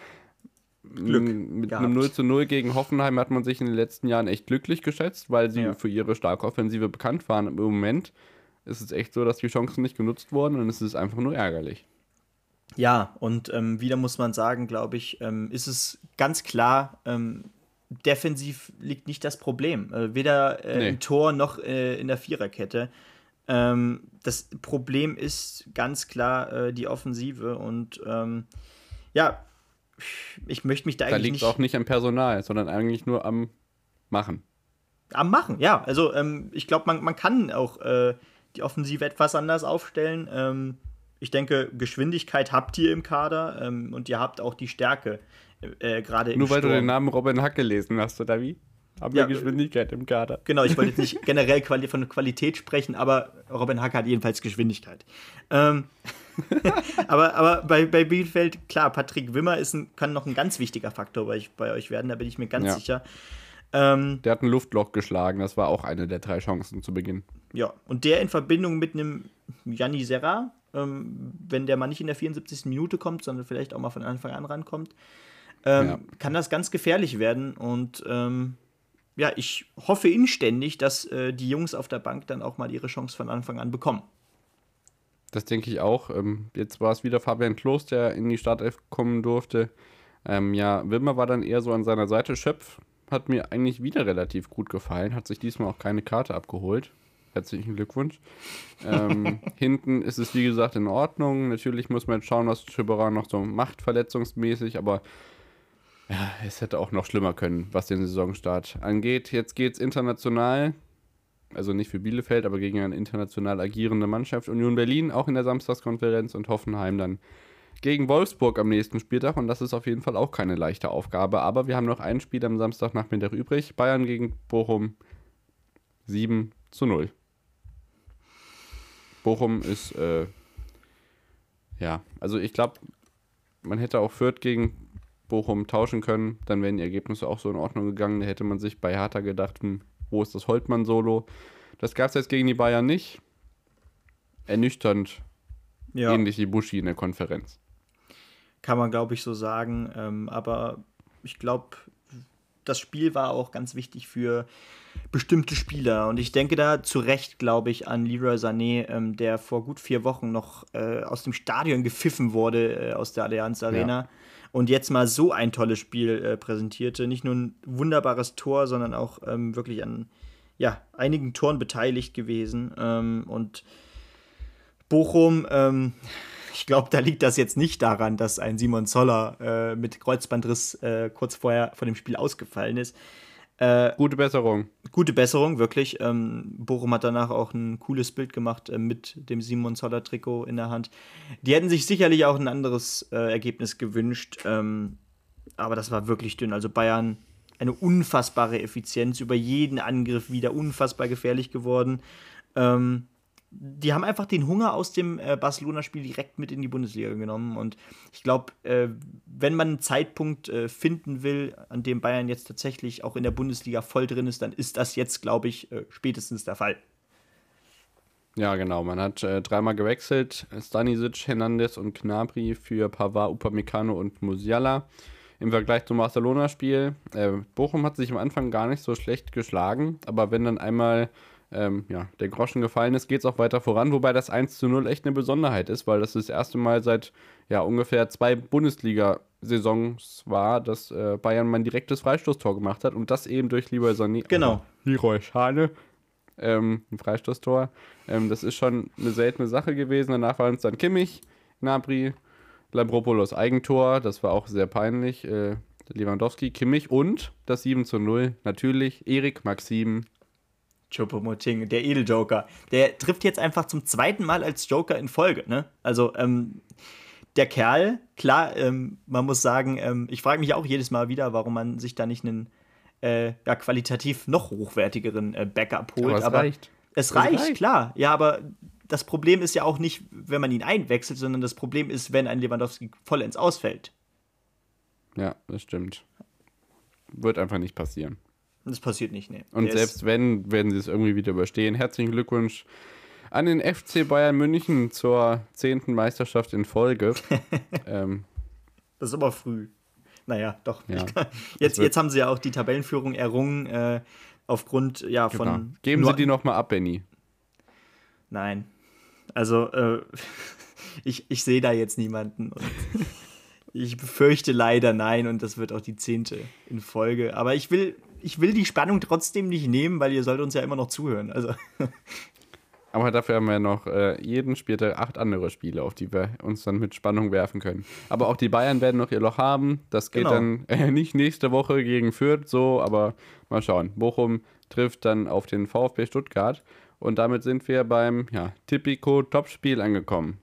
Glück mit gehabt. einem 0 zu 0 gegen Hoffenheim hat man sich in den letzten Jahren echt glücklich geschätzt, weil sie ja. für ihre starke Offensive bekannt waren. Im Moment ist es echt so, dass die Chancen nicht genutzt wurden und es ist einfach nur ärgerlich. Ja, und ähm, wieder muss man sagen, glaube ich, ähm, ist es ganz klar, ähm, defensiv liegt nicht das Problem. Äh, weder äh, nee. im Tor noch äh, in der Viererkette. Ähm, das Problem ist ganz klar äh, die Offensive und ähm, ja, ich möchte mich da, da eigentlich. Da liegt es auch nicht am Personal, sondern eigentlich nur am Machen. Am Machen, ja. Also ähm, ich glaube, man, man kann auch äh, die Offensive etwas anders aufstellen. Ähm, ich denke, Geschwindigkeit habt ihr im Kader ähm, und ihr habt auch die Stärke äh, gerade Nur weil Sturm. du den Namen Robin Hack gelesen hast, oder wie? Haben ja, wir Geschwindigkeit im Kader. Genau, ich wollte jetzt nicht generell quali von Qualität sprechen, aber Robin Hack hat jedenfalls Geschwindigkeit. Ähm, aber aber bei, bei Bielefeld, klar, Patrick Wimmer ist ein, kann noch ein ganz wichtiger Faktor bei, bei euch werden, da bin ich mir ganz ja. sicher. Ähm, der hat ein Luftloch geschlagen, das war auch eine der drei Chancen zu Beginn. Ja, und der in Verbindung mit einem Janni Serra, ähm, wenn der mal nicht in der 74. Minute kommt, sondern vielleicht auch mal von Anfang an rankommt, ähm, ja. kann das ganz gefährlich werden. Und ähm, ja, ich hoffe inständig, dass äh, die Jungs auf der Bank dann auch mal ihre Chance von Anfang an bekommen. Das denke ich auch. Ähm, jetzt war es wieder Fabian Klos, der in die Startelf kommen durfte. Ähm, ja, Wilmer war dann eher so an seiner Seite. Schöpf hat mir eigentlich wieder relativ gut gefallen, hat sich diesmal auch keine Karte abgeholt. Herzlichen Glückwunsch. ähm, hinten ist es wie gesagt in Ordnung. Natürlich muss man jetzt schauen, was Schibberer noch so macht, verletzungsmäßig, aber ja, es hätte auch noch schlimmer können, was den Saisonstart angeht. Jetzt geht es international, also nicht für Bielefeld, aber gegen eine international agierende Mannschaft. Union Berlin auch in der Samstagskonferenz und Hoffenheim dann gegen Wolfsburg am nächsten Spieltag. Und das ist auf jeden Fall auch keine leichte Aufgabe. Aber wir haben noch ein Spiel am Samstagnachmittag übrig. Bayern gegen Bochum 7 zu 0. Bochum ist, äh, ja, also ich glaube, man hätte auch Fürth gegen Bochum tauschen können, dann wären die Ergebnisse auch so in Ordnung gegangen. Da hätte man sich bei Hertha gedacht, hm, wo ist das Holtmann-Solo? Das gab es jetzt gegen die Bayern nicht. Ernüchternd. Ja. Ähnlich wie Buschi in der Konferenz. Kann man, glaube ich, so sagen. Ähm, aber ich glaube, das Spiel war auch ganz wichtig für bestimmte Spieler. Und ich denke da zu Recht, glaube ich, an Leroy Sané, ähm, der vor gut vier Wochen noch äh, aus dem Stadion gepfiffen wurde, äh, aus der Allianz Arena. Ja. Und jetzt mal so ein tolles Spiel äh, präsentierte. Nicht nur ein wunderbares Tor, sondern auch ähm, wirklich an ja, einigen Toren beteiligt gewesen. Ähm, und Bochum, ähm, ich glaube, da liegt das jetzt nicht daran, dass ein Simon Zoller äh, mit Kreuzbandriss äh, kurz vorher vor dem Spiel ausgefallen ist. Äh, gute Besserung. Gute Besserung, wirklich. Ähm, Bochum hat danach auch ein cooles Bild gemacht äh, mit dem Simon Zoller Trikot in der Hand. Die hätten sich sicherlich auch ein anderes äh, Ergebnis gewünscht, ähm, aber das war wirklich dünn. Also Bayern eine unfassbare Effizienz über jeden Angriff wieder unfassbar gefährlich geworden. Ähm, die haben einfach den Hunger aus dem äh, Barcelona-Spiel direkt mit in die Bundesliga genommen. Und ich glaube, äh, wenn man einen Zeitpunkt äh, finden will, an dem Bayern jetzt tatsächlich auch in der Bundesliga voll drin ist, dann ist das jetzt, glaube ich, äh, spätestens der Fall. Ja, genau. Man hat äh, dreimal gewechselt. Stanisic, Hernandez und Knabri für Pavard, Upamecano und Musiala. Im Vergleich zum Barcelona-Spiel. Äh, Bochum hat sich am Anfang gar nicht so schlecht geschlagen, aber wenn dann einmal ähm, ja, der Groschen gefallen ist, geht es auch weiter voran, wobei das 1 zu 0 echt eine Besonderheit ist, weil das das erste Mal seit ja, ungefähr zwei Bundesliga-Saisons war, dass äh, Bayern mal ein direktes Freistoßtor gemacht hat und das eben durch Leroy Sané. Genau. Leroy Schane. Ähm, ein Freistoßtor. Ähm, das ist schon eine seltene Sache gewesen. Danach waren es dann Kimmich, Gnabry, Labropoulos Eigentor. Das war auch sehr peinlich. Äh, Lewandowski, Kimmich und das 7 zu 0 natürlich Erik Maxim Choupo-Moting, der Edeljoker. Der trifft jetzt einfach zum zweiten Mal als Joker in Folge. Ne? Also ähm, der Kerl, klar, ähm, man muss sagen, ähm, ich frage mich auch jedes Mal wieder, warum man sich da nicht einen äh, ja, qualitativ noch hochwertigeren äh, Backup holt. Aber es aber reicht. Es reicht, reicht, klar. Ja, aber das Problem ist ja auch nicht, wenn man ihn einwechselt, sondern das Problem ist, wenn ein Lewandowski vollends ausfällt. Ja, das stimmt. Wird einfach nicht passieren. Das passiert nicht, nee. Und Der selbst wenn, werden sie es irgendwie wieder überstehen. Herzlichen Glückwunsch an den FC Bayern München zur zehnten Meisterschaft in Folge. ähm, das ist aber früh. Naja, doch. Ja, jetzt, jetzt haben sie ja auch die Tabellenführung errungen, äh, aufgrund ja, von. Genau. Geben Sie die nochmal ab, Benny. Nein. Also, äh, ich, ich sehe da jetzt niemanden. ich befürchte leider nein und das wird auch die zehnte in Folge. Aber ich will, ich will die Spannung trotzdem nicht nehmen, weil ihr sollt uns ja immer noch zuhören. Also. Aber dafür haben wir noch äh, jeden Spieltag acht andere Spiele, auf die wir uns dann mit Spannung werfen können. Aber auch die Bayern werden noch ihr Loch haben. Das geht genau. dann äh, nicht nächste Woche gegen Fürth so, aber mal schauen. Bochum trifft dann auf den VfB Stuttgart. Und damit sind wir beim ja, Tipico-Topspiel angekommen.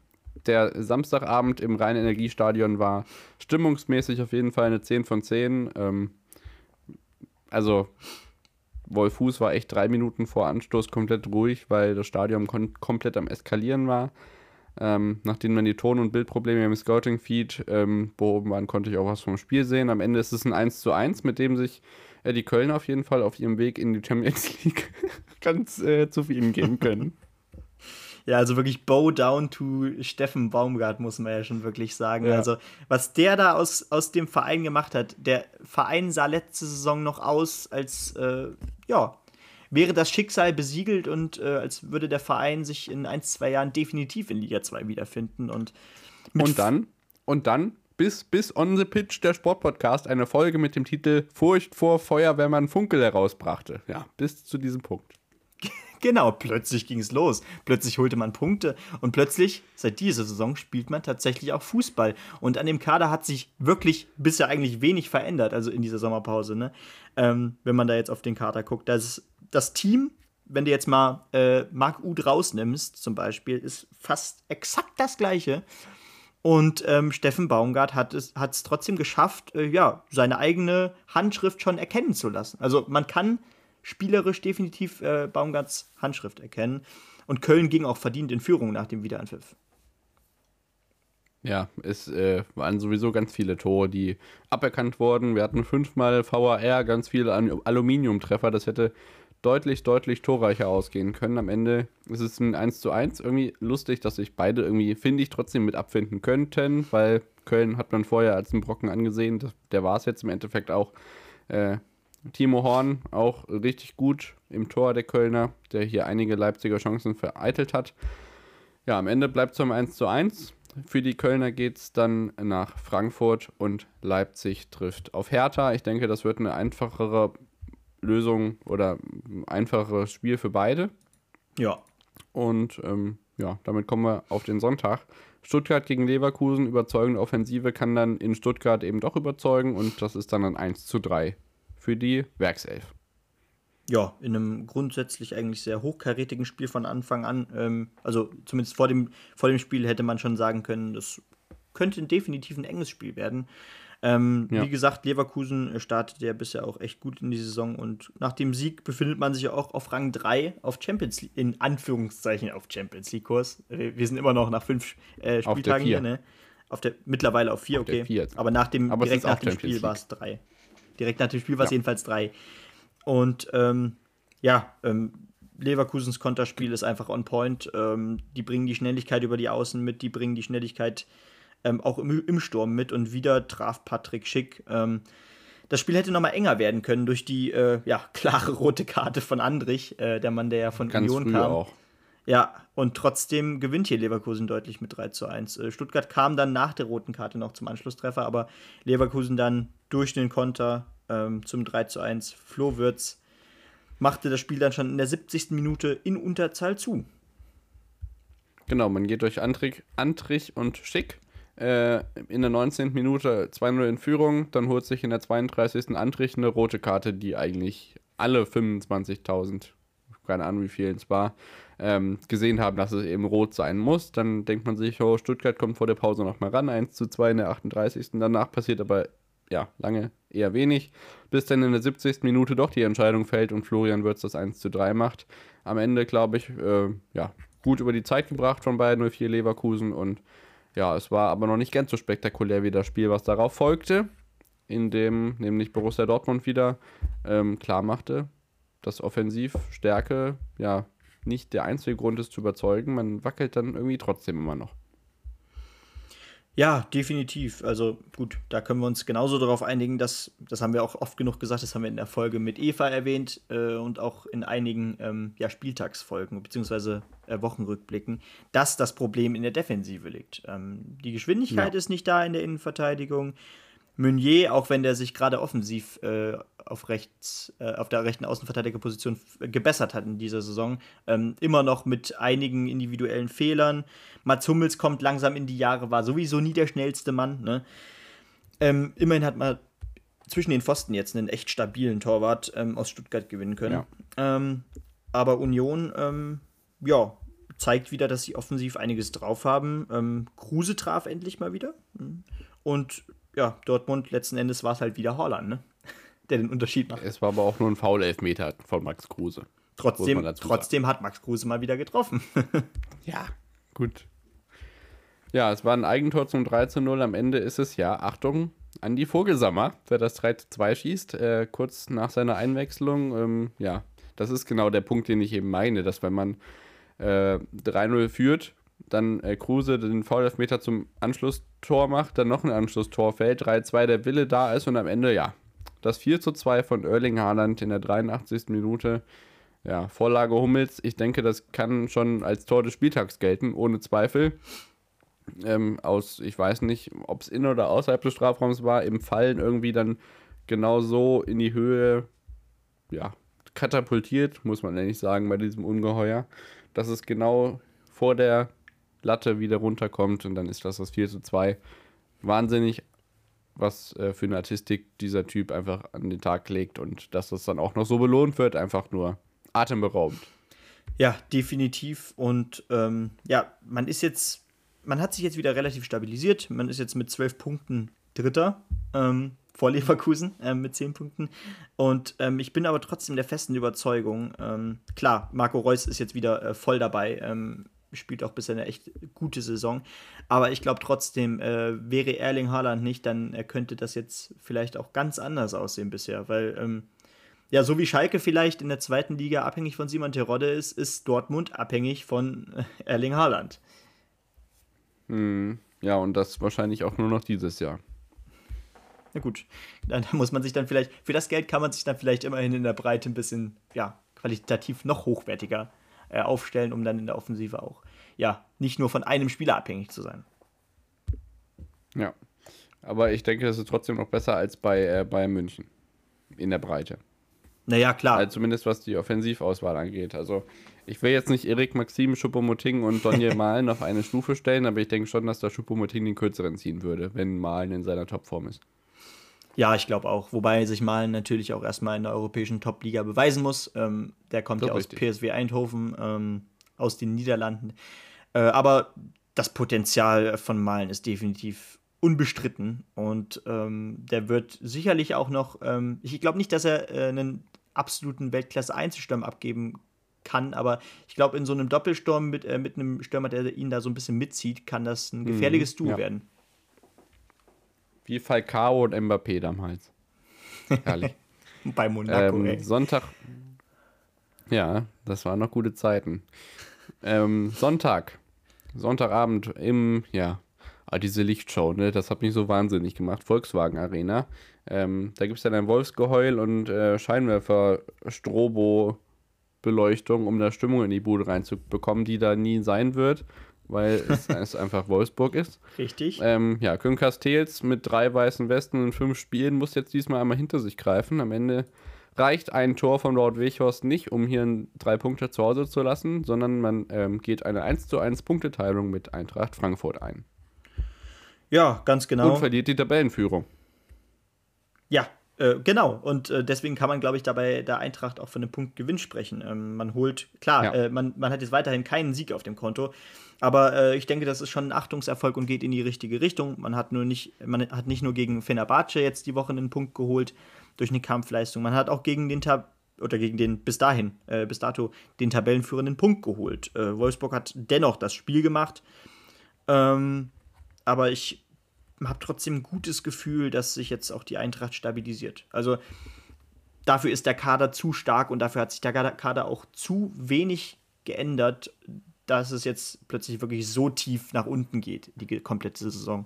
Der Samstagabend im Rhein-Energiestadion war stimmungsmäßig auf jeden Fall eine 10 von 10. Ähm, also Wolf Fuß war echt drei Minuten vor Anstoß komplett ruhig, weil das Stadion komplett am Eskalieren war. Ähm, nachdem dann die Ton- und Bildprobleme im Scouting-Feed ähm, behoben waren, konnte ich auch was vom Spiel sehen. Am Ende ist es ein 1 zu 1, mit dem sich äh, die Köln auf jeden Fall auf ihrem Weg in die Champions League ganz äh, zufrieden gehen können. Ja, also wirklich bow down to Steffen Baumgart, muss man ja schon wirklich sagen. Ja. Also, was der da aus, aus dem Verein gemacht hat, der Verein sah letzte Saison noch aus, als, äh, ja, wäre das Schicksal besiegelt und äh, als würde der Verein sich in ein, zwei Jahren definitiv in Liga 2 wiederfinden. Und, und dann, und dann, bis, bis on the pitch der Sportpodcast eine Folge mit dem Titel Furcht vor Feuerwehrmann Funkel herausbrachte. Ja, bis zu diesem Punkt. Genau, plötzlich ging es los. Plötzlich holte man Punkte und plötzlich, seit dieser Saison, spielt man tatsächlich auch Fußball. Und an dem Kader hat sich wirklich bisher eigentlich wenig verändert, also in dieser Sommerpause, ne? Ähm, wenn man da jetzt auf den Kader guckt. Das, das Team, wenn du jetzt mal äh, Marc Uth rausnimmst, zum Beispiel, ist fast exakt das gleiche. Und ähm, Steffen Baumgart hat es, hat es trotzdem geschafft, äh, ja, seine eigene Handschrift schon erkennen zu lassen. Also man kann spielerisch definitiv äh, Baumgarts Handschrift erkennen. Und Köln ging auch verdient in Führung nach dem Wiederanpfiff. Ja, es äh, waren sowieso ganz viele Tore, die aberkannt wurden. Wir hatten fünfmal VAR, ganz viele Aluminiumtreffer. Das hätte deutlich, deutlich torreicher ausgehen können. Am Ende ist es ein 1 zu 1. Irgendwie lustig, dass sich beide irgendwie, finde ich, trotzdem mit abfinden könnten, weil Köln hat man vorher als einen Brocken angesehen. Der war es jetzt im Endeffekt auch. Äh, Timo Horn auch richtig gut im Tor der Kölner, der hier einige Leipziger Chancen vereitelt hat. Ja, am Ende bleibt es um 1 zu 1. Für die Kölner geht es dann nach Frankfurt und Leipzig trifft auf Hertha. Ich denke, das wird eine einfachere Lösung oder ein einfacheres Spiel für beide. Ja. Und ähm, ja, damit kommen wir auf den Sonntag. Stuttgart gegen Leverkusen, überzeugende Offensive kann dann in Stuttgart eben doch überzeugen und das ist dann ein 1 zu 3 für die Werkself. Ja, in einem grundsätzlich eigentlich sehr hochkarätigen Spiel von Anfang an. Ähm, also zumindest vor dem, vor dem Spiel hätte man schon sagen können, das könnte definitiv ein enges Spiel werden. Ähm, ja. Wie gesagt, Leverkusen startet ja bisher auch echt gut in die Saison und nach dem Sieg befindet man sich ja auch auf Rang 3 auf Champions League, in Anführungszeichen auf Champions League-Kurs. Wir sind immer noch nach fünf äh, Spieltagen hier, ne? Auf der, mittlerweile auf vier, auf okay. Aber nach dem, Aber direkt nach dem Champions Spiel war es drei. Direkt nach dem Spiel war es ja. jedenfalls drei. Und ähm, ja, ähm, Leverkusens Konterspiel ist einfach on point. Ähm, die bringen die Schnelligkeit über die Außen mit, die bringen die Schnelligkeit ähm, auch im, im, Sturm mit und wieder traf Patrick Schick. Ähm, das Spiel hätte noch mal enger werden können durch die äh, ja, klare rote Karte von Andrich, äh, der Mann, der ja von Ganz Union kam. Auch. Ja, und trotzdem gewinnt hier Leverkusen deutlich mit 3 zu 1. Äh, Stuttgart kam dann nach der roten Karte noch zum Anschlusstreffer, aber Leverkusen dann durch den Konter ähm, zum 3 zu 1. Flo Würz machte das Spiel dann schon in der 70. Minute in Unterzahl zu. Genau, man geht durch Antrich, Antrich und Schick äh, in der 19. Minute 2-0 in Führung, dann holt sich in der 32. Antrich eine rote Karte, die eigentlich alle 25.000, keine Ahnung wie viel es war, ähm, gesehen haben, dass es eben rot sein muss. Dann denkt man sich, oh, Stuttgart kommt vor der Pause nochmal ran, 1 zu 2 in der 38. Danach passiert aber ja, lange eher wenig, bis dann in der 70. Minute doch die Entscheidung fällt und Florian Würz das 1 zu 3 macht. Am Ende, glaube ich, äh, ja, gut über die Zeit gebracht von Bayern 04 Leverkusen und ja, es war aber noch nicht ganz so spektakulär wie das Spiel, was darauf folgte, in dem nämlich Borussia Dortmund wieder ähm, klar machte, dass Offensivstärke ja nicht der einzige Grund ist zu überzeugen. Man wackelt dann irgendwie trotzdem immer noch. Ja, definitiv. Also gut, da können wir uns genauso darauf einigen, dass, das haben wir auch oft genug gesagt, das haben wir in der Folge mit Eva erwähnt äh, und auch in einigen ähm, ja, Spieltagsfolgen bzw. Äh, Wochenrückblicken, dass das Problem in der Defensive liegt. Ähm, die Geschwindigkeit ja. ist nicht da in der Innenverteidigung. Meunier, auch wenn der sich gerade offensiv äh, auf, rechts, äh, auf der rechten Außenverteidigerposition gebessert hat in dieser Saison, ähm, immer noch mit einigen individuellen Fehlern. Mats Hummels kommt langsam in die Jahre, war sowieso nie der schnellste Mann. Ne? Ähm, immerhin hat man zwischen den Pfosten jetzt einen echt stabilen Torwart ähm, aus Stuttgart gewinnen können. Ja. Ähm, aber Union, ähm, ja, zeigt wieder, dass sie offensiv einiges drauf haben. Ähm, Kruse traf endlich mal wieder. Und ja, Dortmund, letzten Endes war es halt wieder Holland, ne? Der den Unterschied macht. Es war aber auch nur ein Foul-Elfmeter von Max Kruse. Trotzdem, trotzdem hat Max Kruse mal wieder getroffen. ja, gut. Ja, es war ein Eigentor zum 3 zu 0. Am Ende ist es ja, Achtung, an die Vogelsammer, der das 3 zu 2 schießt, äh, kurz nach seiner Einwechslung. Ähm, ja, das ist genau der Punkt, den ich eben meine, dass wenn man äh, 3-0 führt, dann äh, Kruse den Foul-Elfmeter zum Anschlusstor macht, dann noch ein Anschlusstor fällt, 3-2 der Wille da ist und am Ende, ja, das 4 zu 2 von Erling Haaland in der 83. Minute. Ja, Vorlage Hummels, ich denke, das kann schon als Tor des Spieltags gelten, ohne Zweifel. Ähm, aus, ich weiß nicht, ob es in oder außerhalb des Strafraums war, im Fallen irgendwie dann genau so in die Höhe, ja, katapultiert, muss man eigentlich sagen, bei diesem Ungeheuer, dass es genau vor der Latte wieder runterkommt und dann ist das das 4 zu 2. Wahnsinnig, was äh, für eine Artistik dieser Typ einfach an den Tag legt und dass das dann auch noch so belohnt wird, einfach nur atemberaubend. Ja, definitiv. Und ähm, ja, man ist jetzt, man hat sich jetzt wieder relativ stabilisiert. Man ist jetzt mit zwölf Punkten Dritter ähm, vor Leverkusen äh, mit zehn Punkten. Und ähm, ich bin aber trotzdem der festen Überzeugung, ähm, klar, Marco Reus ist jetzt wieder äh, voll dabei. Spielt auch bisher eine echt gute Saison. Aber ich glaube trotzdem, äh, wäre Erling Haaland nicht, dann äh, könnte das jetzt vielleicht auch ganz anders aussehen bisher. Weil, ähm, ja, so wie Schalke vielleicht in der zweiten Liga abhängig von Simon Terodde ist, ist Dortmund abhängig von äh, Erling Haaland. Hm, ja, und das wahrscheinlich auch nur noch dieses Jahr. Na gut, dann muss man sich dann vielleicht, für das Geld kann man sich dann vielleicht immerhin in der Breite ein bisschen, ja, qualitativ noch hochwertiger äh, aufstellen, um dann in der Offensive auch, ja, nicht nur von einem Spieler abhängig zu sein. Ja, aber ich denke, das ist trotzdem noch besser als bei äh, Bayern München in der Breite. Naja, klar. Also zumindest was die Offensivauswahl angeht. Also ich will jetzt nicht Erik Maxim, Schuppomoting und Donny Malen auf eine Stufe stellen, aber ich denke schon, dass der Schuppomoting den kürzeren ziehen würde, wenn Malen in seiner Topform ist. Ja, ich glaube auch. Wobei sich Malen natürlich auch erstmal in der europäischen Top-Liga beweisen muss. Ähm, der kommt ja aus richtig. PSW Eindhoven, ähm, aus den Niederlanden. Äh, aber das Potenzial von Malen ist definitiv unbestritten und ähm, der wird sicherlich auch noch, ähm, ich glaube nicht, dass er äh, einen absoluten Weltklasse-Einzelsturm abgeben kann, aber ich glaube, in so einem Doppelsturm mit, äh, mit einem Stürmer, der ihn da so ein bisschen mitzieht, kann das ein mhm, gefährliches Duo ja. werden. Wie Falcao und Mbappé damals. Herrlich. Bei Monaco, ähm, ey. Sonntag. Ja, das waren noch gute Zeiten. ähm, Sonntag. Sonntagabend im, ja, ah, diese Lichtshow, ne, das hat mich so wahnsinnig gemacht. Volkswagen Arena. Ähm, da gibt es dann ein Wolfsgeheul und äh, Scheinwerfer, Strobo, Beleuchtung, um da Stimmung in die Bude reinzubekommen, die da nie sein wird, weil es, es einfach Wolfsburg ist. Richtig. Ähm, ja, Köln Castells mit drei weißen Westen und fünf Spielen muss jetzt diesmal einmal hinter sich greifen. Am Ende reicht ein Tor von Lord Weghorst nicht, um hier drei Punkte zu Hause zu lassen, sondern man ähm, geht eine 1 zu 1 Punkteteilung mit Eintracht Frankfurt ein. Ja, ganz genau. Und verliert die Tabellenführung. Ja, äh, genau. Und äh, deswegen kann man, glaube ich, dabei der Eintracht auch von einem Punkt Gewinn sprechen. Ähm, man holt, klar, ja. äh, man, man hat jetzt weiterhin keinen Sieg auf dem Konto. Aber äh, ich denke, das ist schon ein Achtungserfolg und geht in die richtige Richtung. Man hat nur nicht, man hat nicht nur gegen Fenerbahce jetzt die Woche einen Punkt geholt durch eine Kampfleistung. Man hat auch gegen den Tab oder gegen den bis dahin, äh, bis dato, den Tabellenführenden Punkt geholt. Wolfsburg hat dennoch das Spiel gemacht. Ähm, aber ich habe trotzdem ein gutes Gefühl, dass sich jetzt auch die Eintracht stabilisiert. Also dafür ist der Kader zu stark und dafür hat sich der Kader auch zu wenig geändert, dass es jetzt plötzlich wirklich so tief nach unten geht, die komplette Saison.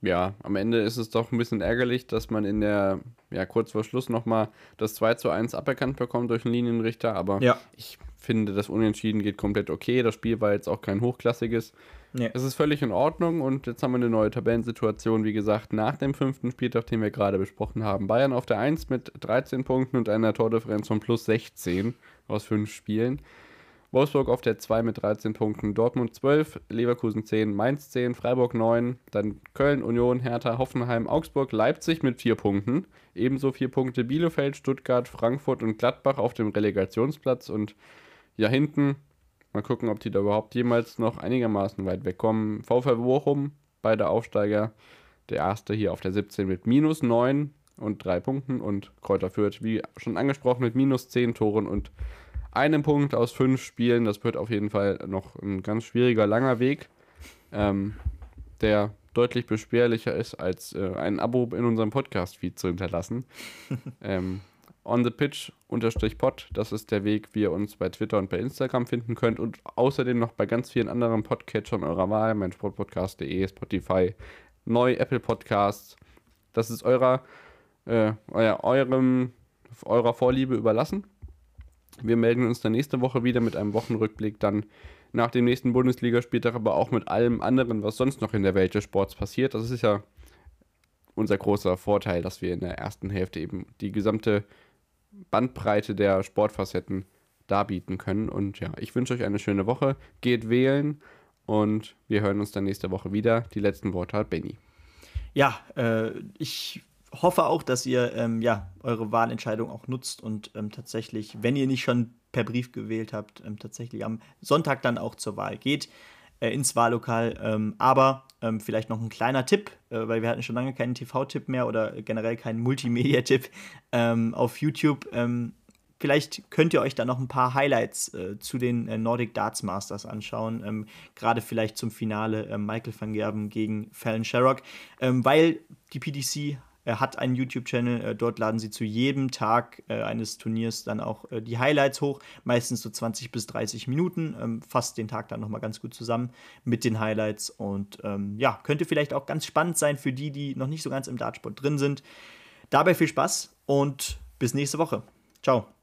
Ja, am Ende ist es doch ein bisschen ärgerlich, dass man in der, ja, kurz vor Schluss nochmal das 2 zu 1 aberkannt bekommt durch den Linienrichter, aber ja. ich finde, das Unentschieden geht komplett okay. Das Spiel war jetzt auch kein hochklassiges. Nee. Es ist völlig in Ordnung und jetzt haben wir eine neue Tabellensituation, wie gesagt, nach dem fünften Spieltag, den wir gerade besprochen haben. Bayern auf der 1 mit 13 Punkten und einer Tordifferenz von plus 16 aus fünf Spielen. Wolfsburg auf der 2 mit 13 Punkten, Dortmund 12, Leverkusen 10, Mainz 10, Freiburg 9, dann Köln, Union, Hertha, Hoffenheim, Augsburg, Leipzig mit 4 Punkten, ebenso 4 Punkte Bielefeld, Stuttgart, Frankfurt und Gladbach auf dem Relegationsplatz und ja hinten Mal gucken, ob die da überhaupt jemals noch einigermaßen weit wegkommen. VfL Bochum, beide Aufsteiger. Der erste hier auf der 17 mit minus 9 und 3 Punkten und Kräuter Fürth, wie schon angesprochen, mit minus 10 Toren und einem Punkt aus 5 Spielen. Das wird auf jeden Fall noch ein ganz schwieriger, langer Weg, ähm, der deutlich beschwerlicher ist, als äh, ein Abo in unserem Podcast-Feed zu hinterlassen. ähm, on the pitch unterstrich pod. Das ist der Weg, wie ihr uns bei Twitter und bei Instagram finden könnt und außerdem noch bei ganz vielen anderen Podcatchern eurer Wahl, mein Sportpodcast.de, Spotify, neu Apple Podcasts. Das ist eurer, äh, euer, eurem, eurer Vorliebe überlassen. Wir melden uns dann nächste Woche wieder mit einem Wochenrückblick, dann nach dem nächsten Bundesligaspieltag, aber auch mit allem anderen, was sonst noch in der Welt des Sports passiert. Das ist ja unser großer Vorteil, dass wir in der ersten Hälfte eben die gesamte Bandbreite der Sportfacetten darbieten können. Und ja, ich wünsche euch eine schöne Woche. Geht wählen und wir hören uns dann nächste Woche wieder. Die letzten Worte hat Benny. Ja, äh, ich hoffe auch, dass ihr ähm, ja, eure Wahlentscheidung auch nutzt und ähm, tatsächlich, wenn ihr nicht schon per Brief gewählt habt, ähm, tatsächlich am Sonntag dann auch zur Wahl geht äh, ins Wahllokal. Ähm, aber ähm, vielleicht noch ein kleiner Tipp, äh, weil wir hatten schon lange keinen TV-Tipp mehr oder generell keinen Multimedia-Tipp ähm, auf YouTube. Ähm, vielleicht könnt ihr euch da noch ein paar Highlights äh, zu den äh, Nordic Darts Masters anschauen. Ähm, gerade vielleicht zum Finale äh, Michael van Gerben gegen Fallon Sherrock, ähm, weil die PDC hat einen YouTube-Channel, äh, dort laden sie zu jedem Tag äh, eines Turniers dann auch äh, die Highlights hoch, meistens so 20 bis 30 Minuten, ähm, fasst den Tag dann nochmal ganz gut zusammen mit den Highlights und ähm, ja, könnte vielleicht auch ganz spannend sein für die, die noch nicht so ganz im Dartsport drin sind. Dabei viel Spaß und bis nächste Woche. Ciao.